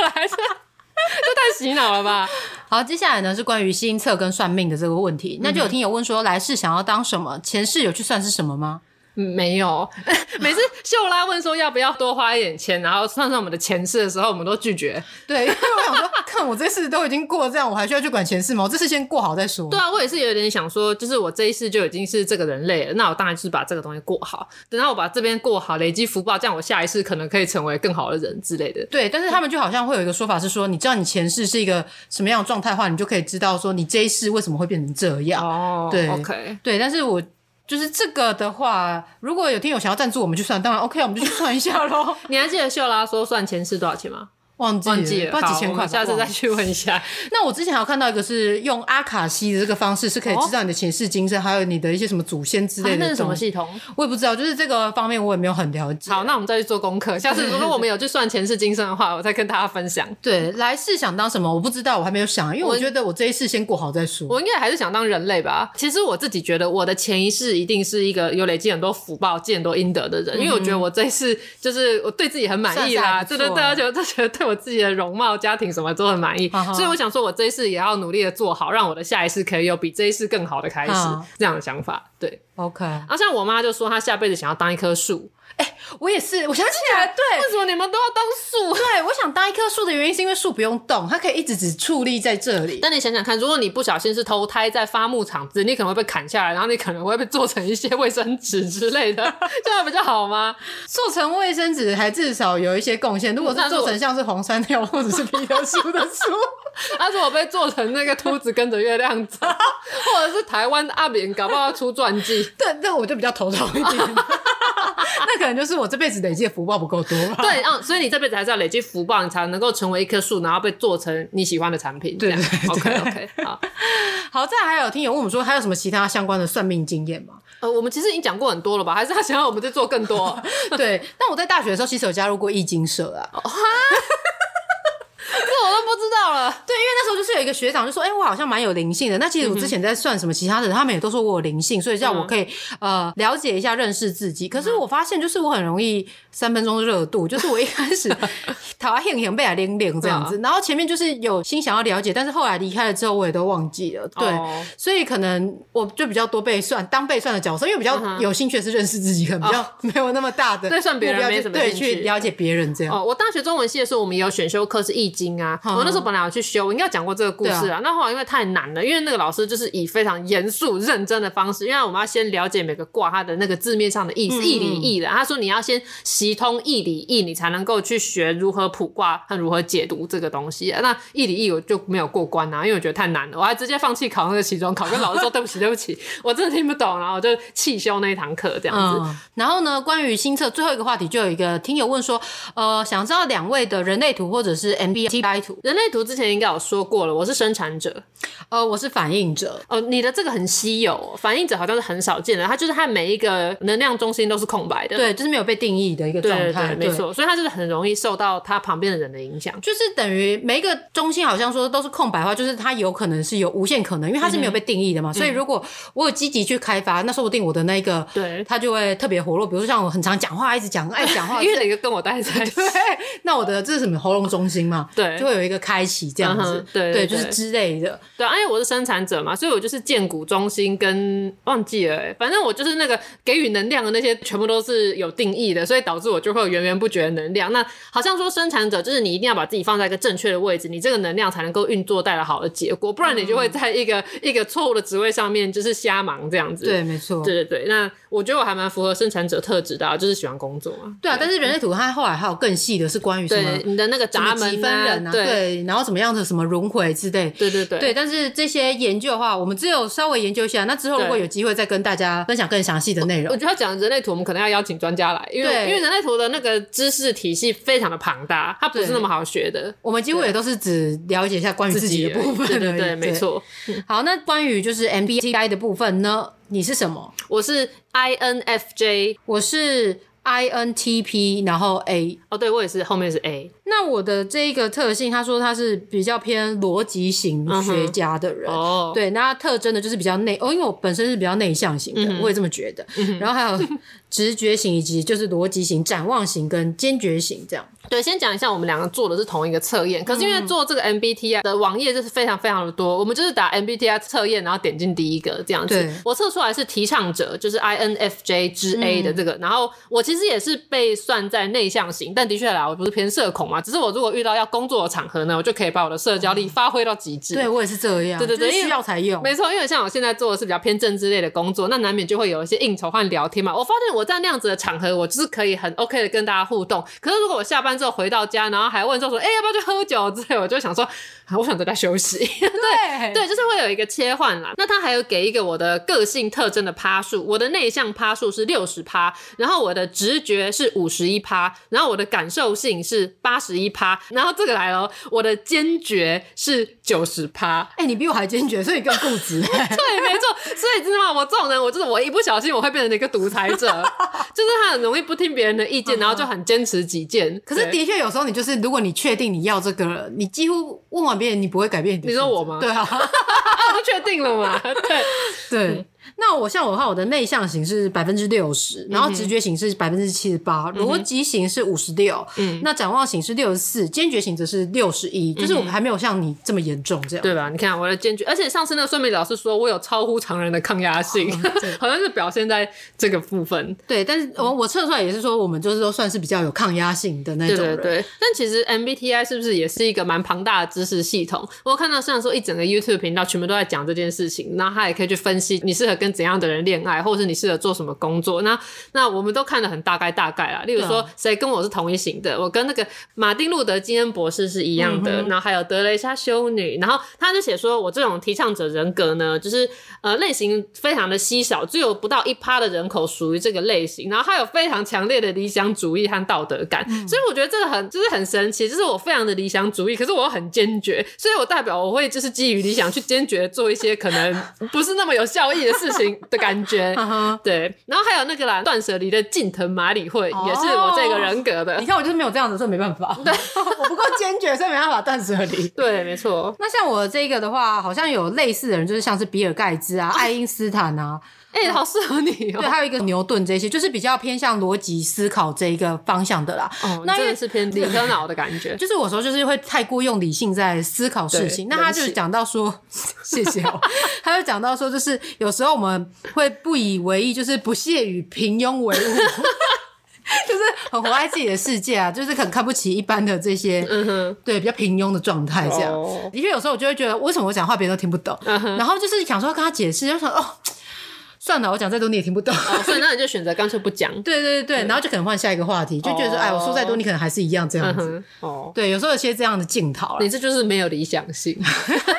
下来，这太洗脑了吧？好，接下来呢是关于星测跟算命的这个问题，那就有听友问说，来世想要当什么？前世有去算是什么吗？没有，每次秀拉问说要不要多花一点钱，然后算算我们的前世的时候，我们都拒绝。对，因为我想说，看我这次都已经过了这样，我还需要去管前世吗？我这次先过好再说。对啊，我也是有点想说，就是我这一世就已经是这个人类了，那我当然就是把这个东西过好，等到我把这边过好，累积福报，这样我下一世可能可以成为更好的人之类的。对，但是他们就好像会有一个说法是说，你知道你前世是一个什么样的状态的话，你就可以知道说你这一世为什么会变成这样。哦，对，OK，对，但是我。就是这个的话，如果有听友想要赞助我们就算，当然 OK，我们就去算一下喽。你还记得秀拉说算前世多少钱吗？忘记了，忘记了，不知道几千块，下次再去问一下。那我之前还有看到一个是用阿卡西的这个方式，是可以知道你的前世今生，还有你的一些什么祖先之类的。啊、那是什么系统？我也不知道，就是这个方面我也没有很了解。好，那我们再去做功课。下次如果我们有去算前世今生的话，我再跟大家分享。对，来世想当什么？我不知道，我还没有想，因为我觉得我这一世先过好再说。我应该还是想当人类吧。其实我自己觉得，我的前一世一定是一个有累积很多福报、积很多阴德的人，嗯，因为我觉得我这一世就是我对自己很满意啦，对对对，而且我就觉得对我自己的容貌。家庭什么都很满意，所以我想说，我这一世也要努力的做好，让我的下一世可以有比这一世更好的开始，这样的想法。对，OK。然后像我妈就说，她下辈子想要当一棵树。哎、欸，我也是，我想起来，对，为什么你们都要当树？对，我想当一棵树的原因是因为树不用动，它可以一直只矗立在这里。但你想想看，如果你不小心是投胎在伐木场子，你可能会被砍下来，然后你可能会被做成一些卫生纸之类的，这样比较好吗？做成卫生纸还至少有一些贡献。如果是做成像是红山料或者是皮特树的树，他说我被做成那个秃子跟着月亮走，或者是台湾阿扁搞不好要出传记，对，那我就比较头痛一点。那可能就是我这辈子累积的福报不够多吧。对，嗯，所以你这辈子还是要累积福报，你才能够成为一棵树，然后被做成你喜欢的产品。对，OK OK，好。好，再还有听友问我们说，还有什么其他相关的算命经验吗？呃，我们其实已经讲过很多了吧？还是他想要我们再做更多？对，但我在大学的时候其实有加入过易经社啊。哦这我都不知道了。对，因为那时候就是有一个学长就说：“哎、欸，我好像蛮有灵性的。”那其实我之前在算什么其他的，他们也都说我有灵性，所以这样我可以、嗯、呃了解一下、认识自己。可是我发现，就是我很容易三分钟热度，就是我一开始讨厌很被他灵灵这样子，然后前面就是有心想要了解，但是后来离开了之后，我也都忘记了。对，哦、所以可能我就比较多被算当被算的角色，因为比较有兴趣的是认识自己，可能比较 没有那么大的、哦、对算别人没什么对去了解别人这样。哦，我大学中文系的时候，我们也有选修课是易经啊，嗯、我那时候。本来要去修，我应该讲过这个故事啊。那后来因为太难了，因为那个老师就是以非常严肃认真的方式，因为我们要先了解每个卦它的那个字面上的意思，义理义的。他说你要先习通义理义，你才能够去学如何卜卦和如何解读这个东西。那义理义我就没有过关啊，因为我觉得太难了，我还直接放弃考那个期中考，跟老师说对不起对不起，我真的听不懂，然后我就弃修那一堂课这样子、嗯。然后呢，关于新测最后一个话题，就有一个听友问说，呃，想知道两位的人类图或者是 MBTI 图，人类图之前应该有说过了，我是生产者，呃，我是反应者，哦，你的这个很稀有，反应者好像是很少见的，它就是它每一个能量中心都是空白的，对，就是没有被定义的一个状态，没错，所以它就是很容易受到它旁边的人的影响，就是等于每一个中心好像说都是空白的话，就是它有可能是有无限可能，因为它是没有被定义的嘛，嗯、所以如果我有积极去开发，那说不定我的那个对，它就会特别活络，比如说像我很常讲话，一直讲爱讲话，因为哪个跟我待在一起，对，那我的这是什么喉咙中心嘛，对，就会有一个开启这样子。对对，对，就是之类的。对，因为我是生产者嘛，所以我就是建股中心跟忘记了，反正我就是那个给予能量的那些，全部都是有定义的，所以导致我就会有源源不绝的能量。那好像说生产者就是你一定要把自己放在一个正确的位置，你这个能量才能够运作带来好的结果，不然你就会在一个、嗯、一个错误的职位上面就是瞎忙这样子。对，没错。对对对，那我觉得我还蛮符合生产者特质的、啊，就是喜欢工作嘛。对啊，对但是人类图它后来还有更细的是关于什么你的那个闸门、啊、分人啊，对，对，然后怎么样的什么轮回之类。对对对，对，但是这些研究的话，我们只有稍微研究一下。那之后如果有机会再跟大家分享更详细的内容，我觉得讲人类图，我们可能要邀请专家来，因为因为人类图的那个知识体系非常的庞大，它不是那么好学的。我们几乎也都是只了解一下关于自己的部分，对对对，没错。好，那关于就是 MBTI 的部分呢？你是什么？我是 INFJ，我是 INTP，然后 A。哦，对，我也是，后面是 A。那我的这一个特性，他说他是比较偏逻辑型学家的人，哦、uh，huh. oh. 对，那他特征呢就是比较内哦，因为我本身是比较内向型的，uh. 我也这么觉得。Uh. 然后还有直觉型以及就是逻辑型、展望型跟坚决型这样。对，先讲一下，我们两个做的是同一个测验，可是因为做这个 MBTI 的网页就是非常非常的多，我们就是打 MBTI 测验，然后点进第一个这样子。对我测出来是提倡者，就是 INFJ 之 A 的这个，嗯、然后我其实也是被算在内向型，但的确啦我不是偏社恐嘛，只是我如果遇到要工作的场合呢，我就可以把我的社交力发挥到极致。对我也是这样，对对对，需要才用。没错，因为像我现在做的是比较偏政治类的工作，那难免就会有一些应酬和聊天嘛。我发现我在那样子的场合，我就是可以很 OK 的跟大家互动。可是如果我下班之后回到家，然后还问说说，哎、欸，要不要去喝酒之类，我就想说，啊，我想在家休息。对对，就是会有一个切换啦。那他还有给一个我的个性特征的趴数，我的内向趴数是六十趴，然后我的直觉是五十一趴，然后我的感受性是八十一趴，然后这个来了，我的坚决是九十趴。哎、欸，你比我还坚决，所以更固执。对，没错。所以知道吗？我这种人，我就是我一不小心我会变成一个独裁者，就是他很容易不听别人的意见，然后就很坚持己见。可是的确有时候你就。是，如果你确定你要这个了，你几乎问完别人，你不会改变你。你说我吗？对啊，我都确定了嘛。对对。嗯那我像我的话，我的内向型是百分之六十，然后直觉型是百分之七十八，逻辑型是五十六，嗯，那展望型是六十四，坚决型则是六十一，就是我们还没有像你这么严重这样，对吧？你看我的坚决，而且上次那个算命老师说我有超乎常人的抗压性，好像是表现在这个部分。对，但是我我测出来也是说，我们就是说算是比较有抗压性的那种人。对对对。但其实 MBTI 是不是也是一个蛮庞大的知识系统？我看到虽然说一整个 YouTube 频道全部都在讲这件事情，然后他也可以去分析你适合跟跟怎样的人恋爱，或者是你适合做什么工作。那那我们都看得很大概大概啊。例如说，谁跟我是同一型的，我跟那个马丁路德金恩博士是一样的，嗯、然后还有德雷莎修女，然后他就写说我这种提倡者人格呢，就是呃类型非常的稀少，只有不到一趴的人口属于这个类型，然后他有非常强烈的理想主义和道德感，嗯、所以我觉得这个很就是很神奇，就是我非常的理想主义，可是我很坚决，所以我代表我会就是基于理想去坚决做一些可能不是那么有效益的事情的感觉，对。然后还有那个啦，断舍离的近藤麻里惠也是我这个人格的。你看我就是没有这样子，所以没办法。对，我不够坚决，所以没办法断舍离。对，没错。那像我这个的话，好像有类似的人，就是像是比尔盖茨啊、爱因斯坦啊。哎、欸，好适合你哦、喔！对，还有一个牛顿，这些就是比较偏向逻辑思考这一个方向的啦。哦，那真的是偏 理科脑的感觉。就是我说，就是会太过用理性在思考事情。那他就讲到说，谢谢哦。他就讲到说，就是有时候我们会不以为意，就是不屑与平庸为伍，就是很活在自己的世界啊，就是很看不起一般的这些，嗯，对，比较平庸的状态这样。哦、的确，有时候我就会觉得，为什么我讲话别人都听不懂？然后就是想说跟他解释，就说哦。算了，我讲再多你也听不懂，哦、所以那你就选择干脆不讲。对 对对，对然后就可能换下一个话题，就觉得说，哎，我说再多你可能还是一样这样子。嗯、哦，对，有时候有些这样的镜头，你这就是没有理想性，是这样吗？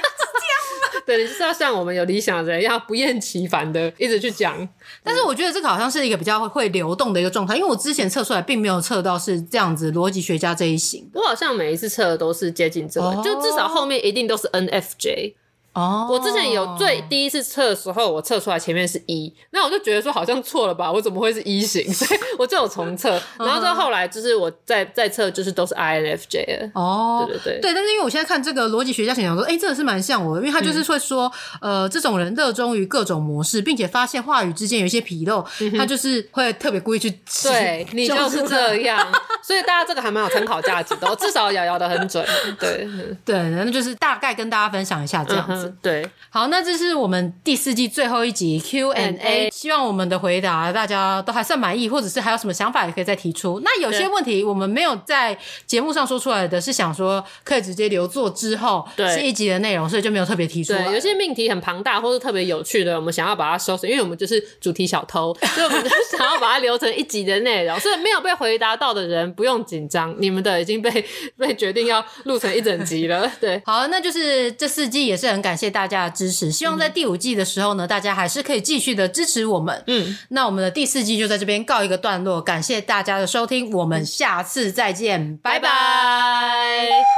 对，你就是要像我们有理想的人，要不厌其烦的一直去讲。但是我觉得这个好像是一个比较会流动的一个状态，因为我之前测出来并没有测到是这样子逻辑学家这一型。我好像每一次测的都是接近这个，哦、就至少后面一定都是 NFJ。哦，我之前有最第一次测的时候，我测出来前面是一，那我就觉得说好像错了吧，我怎么会是一型？所以我就有重测，然后到后来就是我再再测，就是都是 INFJ 了。哦，对对对，对，但是因为我现在看这个逻辑学家想想说，哎、欸，这个是蛮像我的，因为他就是会说，嗯、呃，这种人热衷于各种模式，并且发现话语之间有一些纰漏，嗯、他就是会特别故意去。对，你就是这样，所以大家这个还蛮有参考价值的，至少咬咬的很准。对 对，那就是大概跟大家分享一下这样子。对，好，那这是我们第四季最后一集 Q&A，希望我们的回答大家都还算满意，或者是还有什么想法也可以再提出。那有些问题我们没有在节目上说出来的，是想说可以直接留作之后是一集的内容，所以就没有特别提出来。对，有些命题很庞大或是特别有趣的，我们想要把它收拾，因为我们就是主题小偷，所以我们就想要把它留成一集的内容。所以没有被回答到的人不用紧张，你们的已经被被决定要录成一整集了。对，好，那就是这四季也是很感谢大家的支持，希望在第五季的时候呢，大家还是可以继续的支持我们。嗯，那我们的第四季就在这边告一个段落，感谢大家的收听，我们下次再见，拜拜。